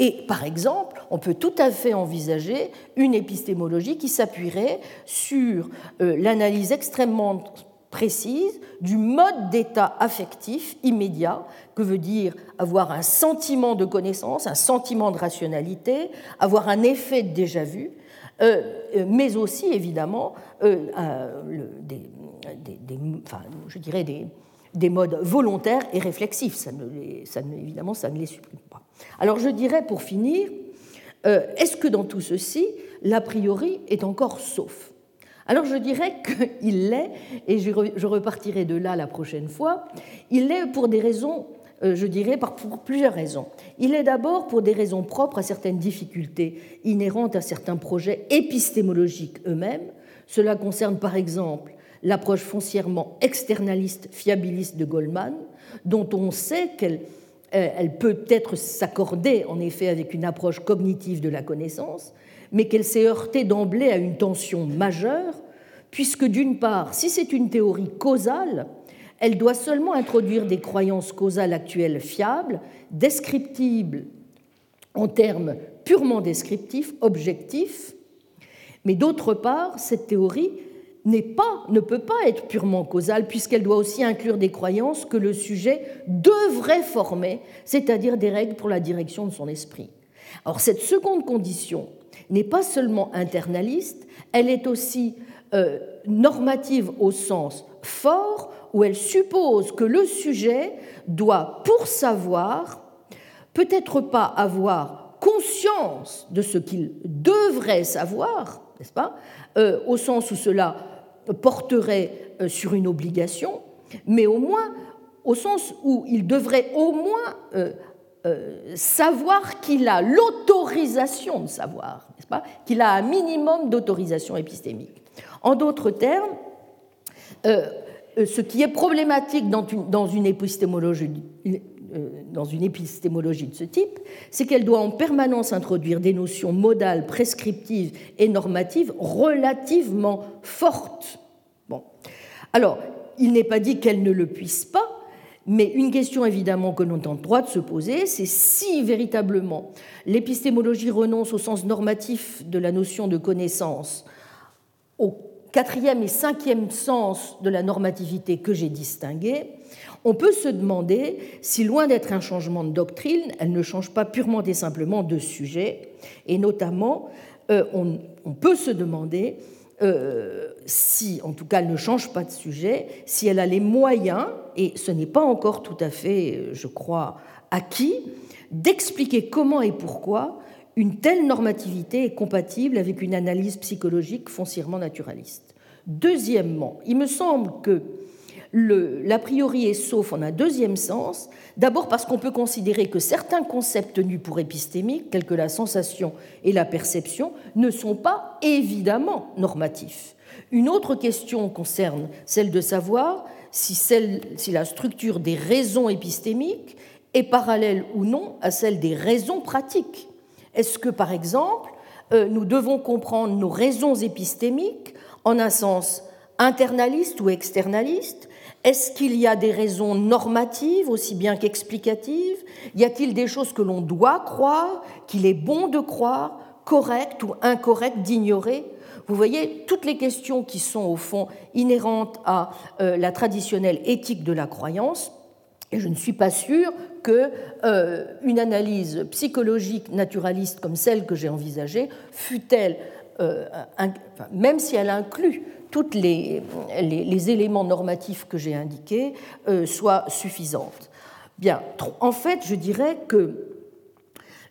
Et par exemple, on peut tout à fait envisager une épistémologie qui s'appuierait sur euh, l'analyse extrêmement précise du mode d'état affectif immédiat, que veut dire avoir un sentiment de connaissance, un sentiment de rationalité, avoir un effet déjà-vu, euh, euh, mais aussi évidemment des, modes volontaires et réflexifs. Ça évidemment, ça ne les supprime. Alors je dirais pour finir euh, est-ce que dans tout ceci, l'a priori est encore sauf? Alors je dirais qu'il l'est, et je repartirai de là la prochaine fois, il l'est pour des raisons, euh, je dirais, pour plusieurs raisons. Il est d'abord pour des raisons propres à certaines difficultés inhérentes à certains projets épistémologiques eux-mêmes. Cela concerne par exemple l'approche foncièrement externaliste, fiabiliste de Goldman, dont on sait qu'elle elle peut être s'accorder en effet avec une approche cognitive de la connaissance, mais qu'elle s'est heurtée d'emblée à une tension majeure, puisque d'une part, si c'est une théorie causale, elle doit seulement introduire des croyances causales actuelles fiables, descriptibles en termes purement descriptifs, objectifs, mais d'autre part, cette théorie pas, ne peut pas être purement causale puisqu'elle doit aussi inclure des croyances que le sujet devrait former, c'est-à-dire des règles pour la direction de son esprit. Alors cette seconde condition n'est pas seulement internaliste, elle est aussi euh, normative au sens fort où elle suppose que le sujet doit, pour savoir, peut-être pas avoir conscience de ce qu'il devrait savoir, n'est-ce pas, euh, au sens où cela porterait euh, sur une obligation, mais au moins au sens où il devrait au moins euh, euh, savoir qu'il a l'autorisation de savoir, n'est-ce pas Qu'il a un minimum d'autorisation épistémique. En d'autres termes, ce qui est problématique dans une, épistémologie de ce type, c'est qu'elle doit en permanence introduire des notions modales, prescriptives et normatives relativement fortes alors, il n'est pas dit qu'elle ne le puisse pas, mais une question évidemment que l'on a droit de se poser, c'est si véritablement l'épistémologie renonce au sens normatif de la notion de connaissance, au quatrième et cinquième sens de la normativité que j'ai distingué, on peut se demander si, loin d'être un changement de doctrine, elle ne change pas purement et simplement de sujet, et notamment, euh, on, peut se demander euh, si, en tout cas, elle ne change pas de sujet, si elle a les moyens, et ce n'est pas encore tout à fait, euh, je crois, acquis, d'expliquer comment et pourquoi une telle normativité est compatible avec une analyse psychologique foncièrement naturaliste. Deuxièmement, il me semble que l'a priori est sauf en un deuxième sens, d'abord parce qu'on peut considérer que certains concepts tenus pour épistémiques, tels que la sensation et la perception, ne sont pas évidemment normatifs. Une autre question concerne celle de savoir si, la structure des raisons épistémiques est parallèle ou non à celle des raisons pratiques. Est-ce que, par exemple, euh, nous devons comprendre nos raisons épistémiques en un sens internaliste ou externaliste est-ce qu'il y a des raisons normatives aussi bien qu'explicatives? Y a-t-il des choses que l'on doit croire, qu'il est bon de croire, correctes ou incorrectes d'ignorer? Vous voyez, toutes les questions qui sont au fond inhérentes à euh, la traditionnelle éthique de la croyance, et je ne suis pas sûre qu'une euh, analyse psychologique naturaliste comme celle que j'ai envisagée fût-elle, euh, même si elle inclut tous les, éléments normatifs que j'ai indiqués euh, soient suffisantes. Bien, en fait, je dirais que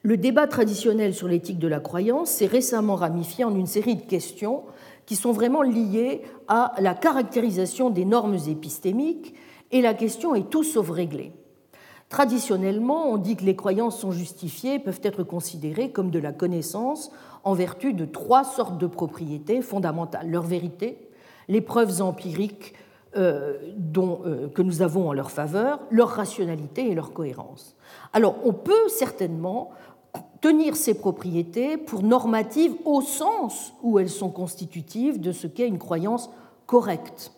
le débat traditionnel sur l'éthique de la croyance s'est récemment ramifié en une série de questions qui sont vraiment liées à la caractérisation des normes épistémiques, et la question est tout sauf réglée. Traditionnellement, on dit que les croyances sont justifiées, peuvent être considérées comme de la connaissance en vertu de trois sortes de propriétés fondamentales. Leur vérité, les preuves empiriques euh, euh, que nous avons en leur faveur, leur rationalité et leur cohérence. Alors on peut certainement tenir ces propriétés pour normatives au sens où elles sont constitutives de ce qu'est une croyance correcte.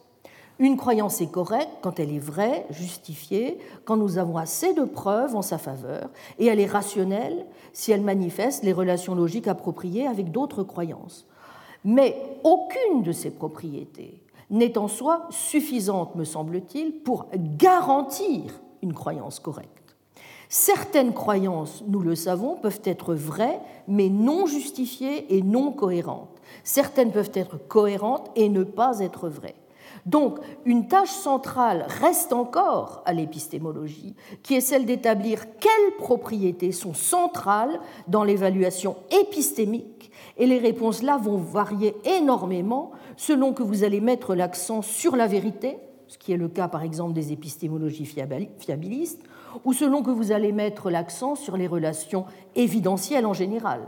Une croyance est correcte quand elle est vraie, justifiée, quand nous avons assez de preuves en sa faveur, et elle est rationnelle si elle manifeste les relations logiques appropriées avec d'autres croyances. Mais aucune de ces propriétés n'est en soi suffisante, me semble-t-il, pour garantir une croyance correcte. Certaines croyances, nous le savons, peuvent être vraies, mais non justifiées et non cohérentes. Certaines peuvent être cohérentes et ne pas être vraies. Donc, une tâche centrale reste encore à l'épistémologie, qui est celle d'établir quelles propriétés sont centrales dans l'évaluation épistémique, et les réponses là vont varier énormément selon que vous allez mettre l'accent sur la vérité, ce qui est le cas par exemple des épistémologies fiabilistes, ou selon que vous allez mettre l'accent sur les relations évidentielles en général.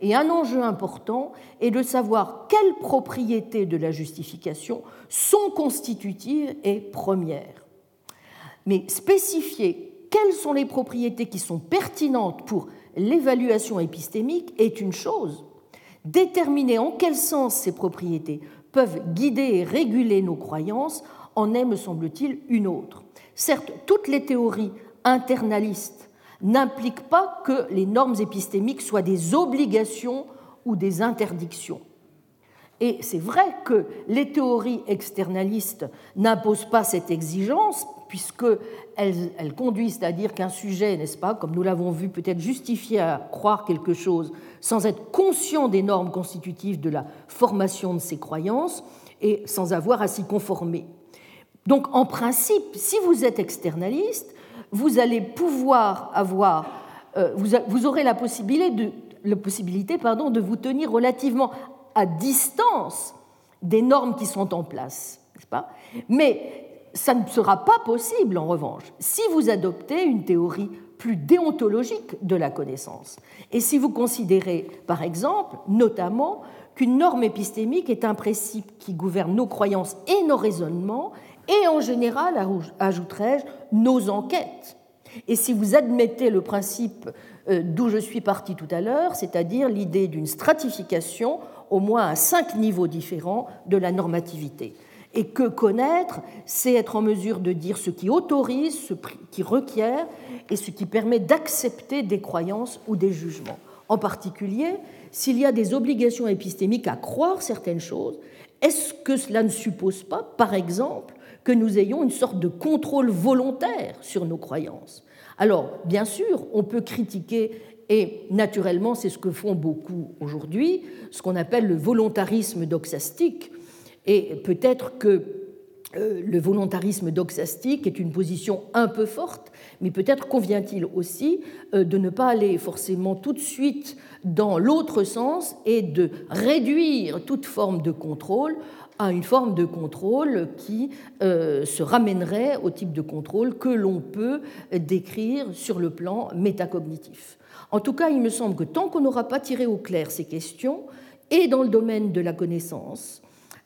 Et un enjeu important est de savoir quelles propriétés de la justification sont constitutives et premières. Mais spécifier quelles sont les propriétés qui sont pertinentes pour l'évaluation épistémique est une chose. Déterminer en quel sens ces propriétés peuvent guider et réguler nos croyances en est, me semble-t-il, une autre. Certes, toutes les théories internalistes n'impliquent pas que les normes épistémiques soient des obligations ou des interdictions. Et c'est vrai que les théories externalistes n'imposent pas cette exigence, puisqu'elles elles conduisent à dire qu'un sujet, n'est-ce pas, comme nous l'avons vu, peut être justifié à croire quelque chose sans être conscient des normes constitutives de la formation de ses croyances et sans avoir à s'y conformer. Donc, en principe, si vous êtes externaliste, vous allez pouvoir avoir, euh, vous, aurez la possibilité, de, la possibilité pardon, de vous tenir relativement à distance des normes qui sont en place, pas? Mais ça ne sera pas possible, en revanche, si vous adoptez une théorie plus déontologique de la connaissance. Et si vous considérez, par exemple, notamment, qu'une norme épistémique est un principe qui gouverne nos croyances et nos raisonnements, et en général, ajouterais-je, nos enquêtes. Et si vous admettez le principe euh, d'où je suis parti tout à l'heure, c'est-à-dire l'idée d'une stratification au moins à cinq niveaux différents de la normativité. Et que connaître, c'est être en mesure de dire ce qui autorise, ce qui requiert et ce qui permet d'accepter des croyances ou des jugements. En particulier, s'il y a des obligations épistémiques à croire certaines choses, est-ce que cela ne suppose pas, par exemple, que nous ayons une sorte de contrôle volontaire sur nos croyances? Alors, bien sûr, on peut critiquer et naturellement, c'est ce que font beaucoup aujourd'hui, ce qu'on appelle le volontarisme doxastique. Et peut-être que euh, le volontarisme doxastique est une position un peu forte, mais peut-être convient-il aussi euh, de ne pas aller forcément tout de suite dans l'autre sens et de réduire toute forme de contrôle à une forme de contrôle qui euh, se ramènerait au type de contrôle que l'on peut décrire sur le plan métacognitif. En tout cas, il me semble que tant qu'on n'aura pas tiré au clair ces questions, et dans le domaine de la connaissance,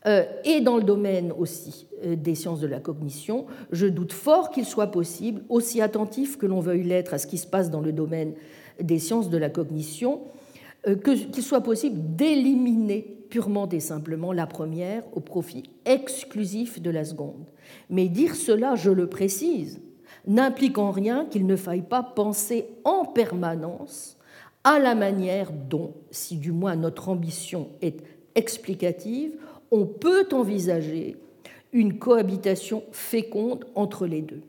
et dans le domaine aussi euh, des sciences de la cognition, je doute fort qu'il soit possible, aussi attentif que l'on veuille l'être à ce qui se passe dans le domaine des sciences de la cognition, euh, qu'il soit possible d'éliminer purement et simplement la première au profit exclusif de la seconde. Mais dire cela, je le précise, n'implique en rien qu'il ne faille pas penser en permanence à la manière dont, si du moins notre ambition est explicative, on peut envisager une cohabitation féconde entre les deux.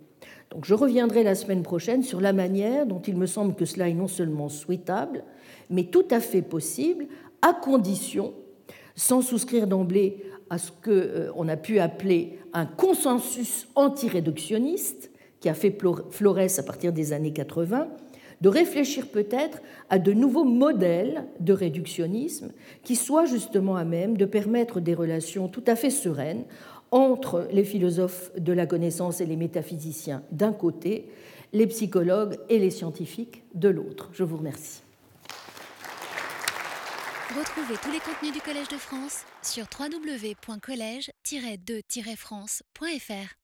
Donc je reviendrai la semaine prochaine sur la manière dont il me semble que cela est non seulement souhaitable, mais tout à fait possible, à condition, sans souscrire d'emblée à ce qu'on euh, a pu appeler un consensus antiréductionniste, qui a fait florès à partir des années 80, de réfléchir peut-être à de nouveaux modèles de réductionnisme qui soient justement à même de permettre des relations tout à fait sereines entre les philosophes de la connaissance et les métaphysiciens d'un côté, les psychologues et les scientifiques de l'autre. Je vous remercie. Retrouvez tous les contenus du Collège de France sur www.colège-2-france.fr.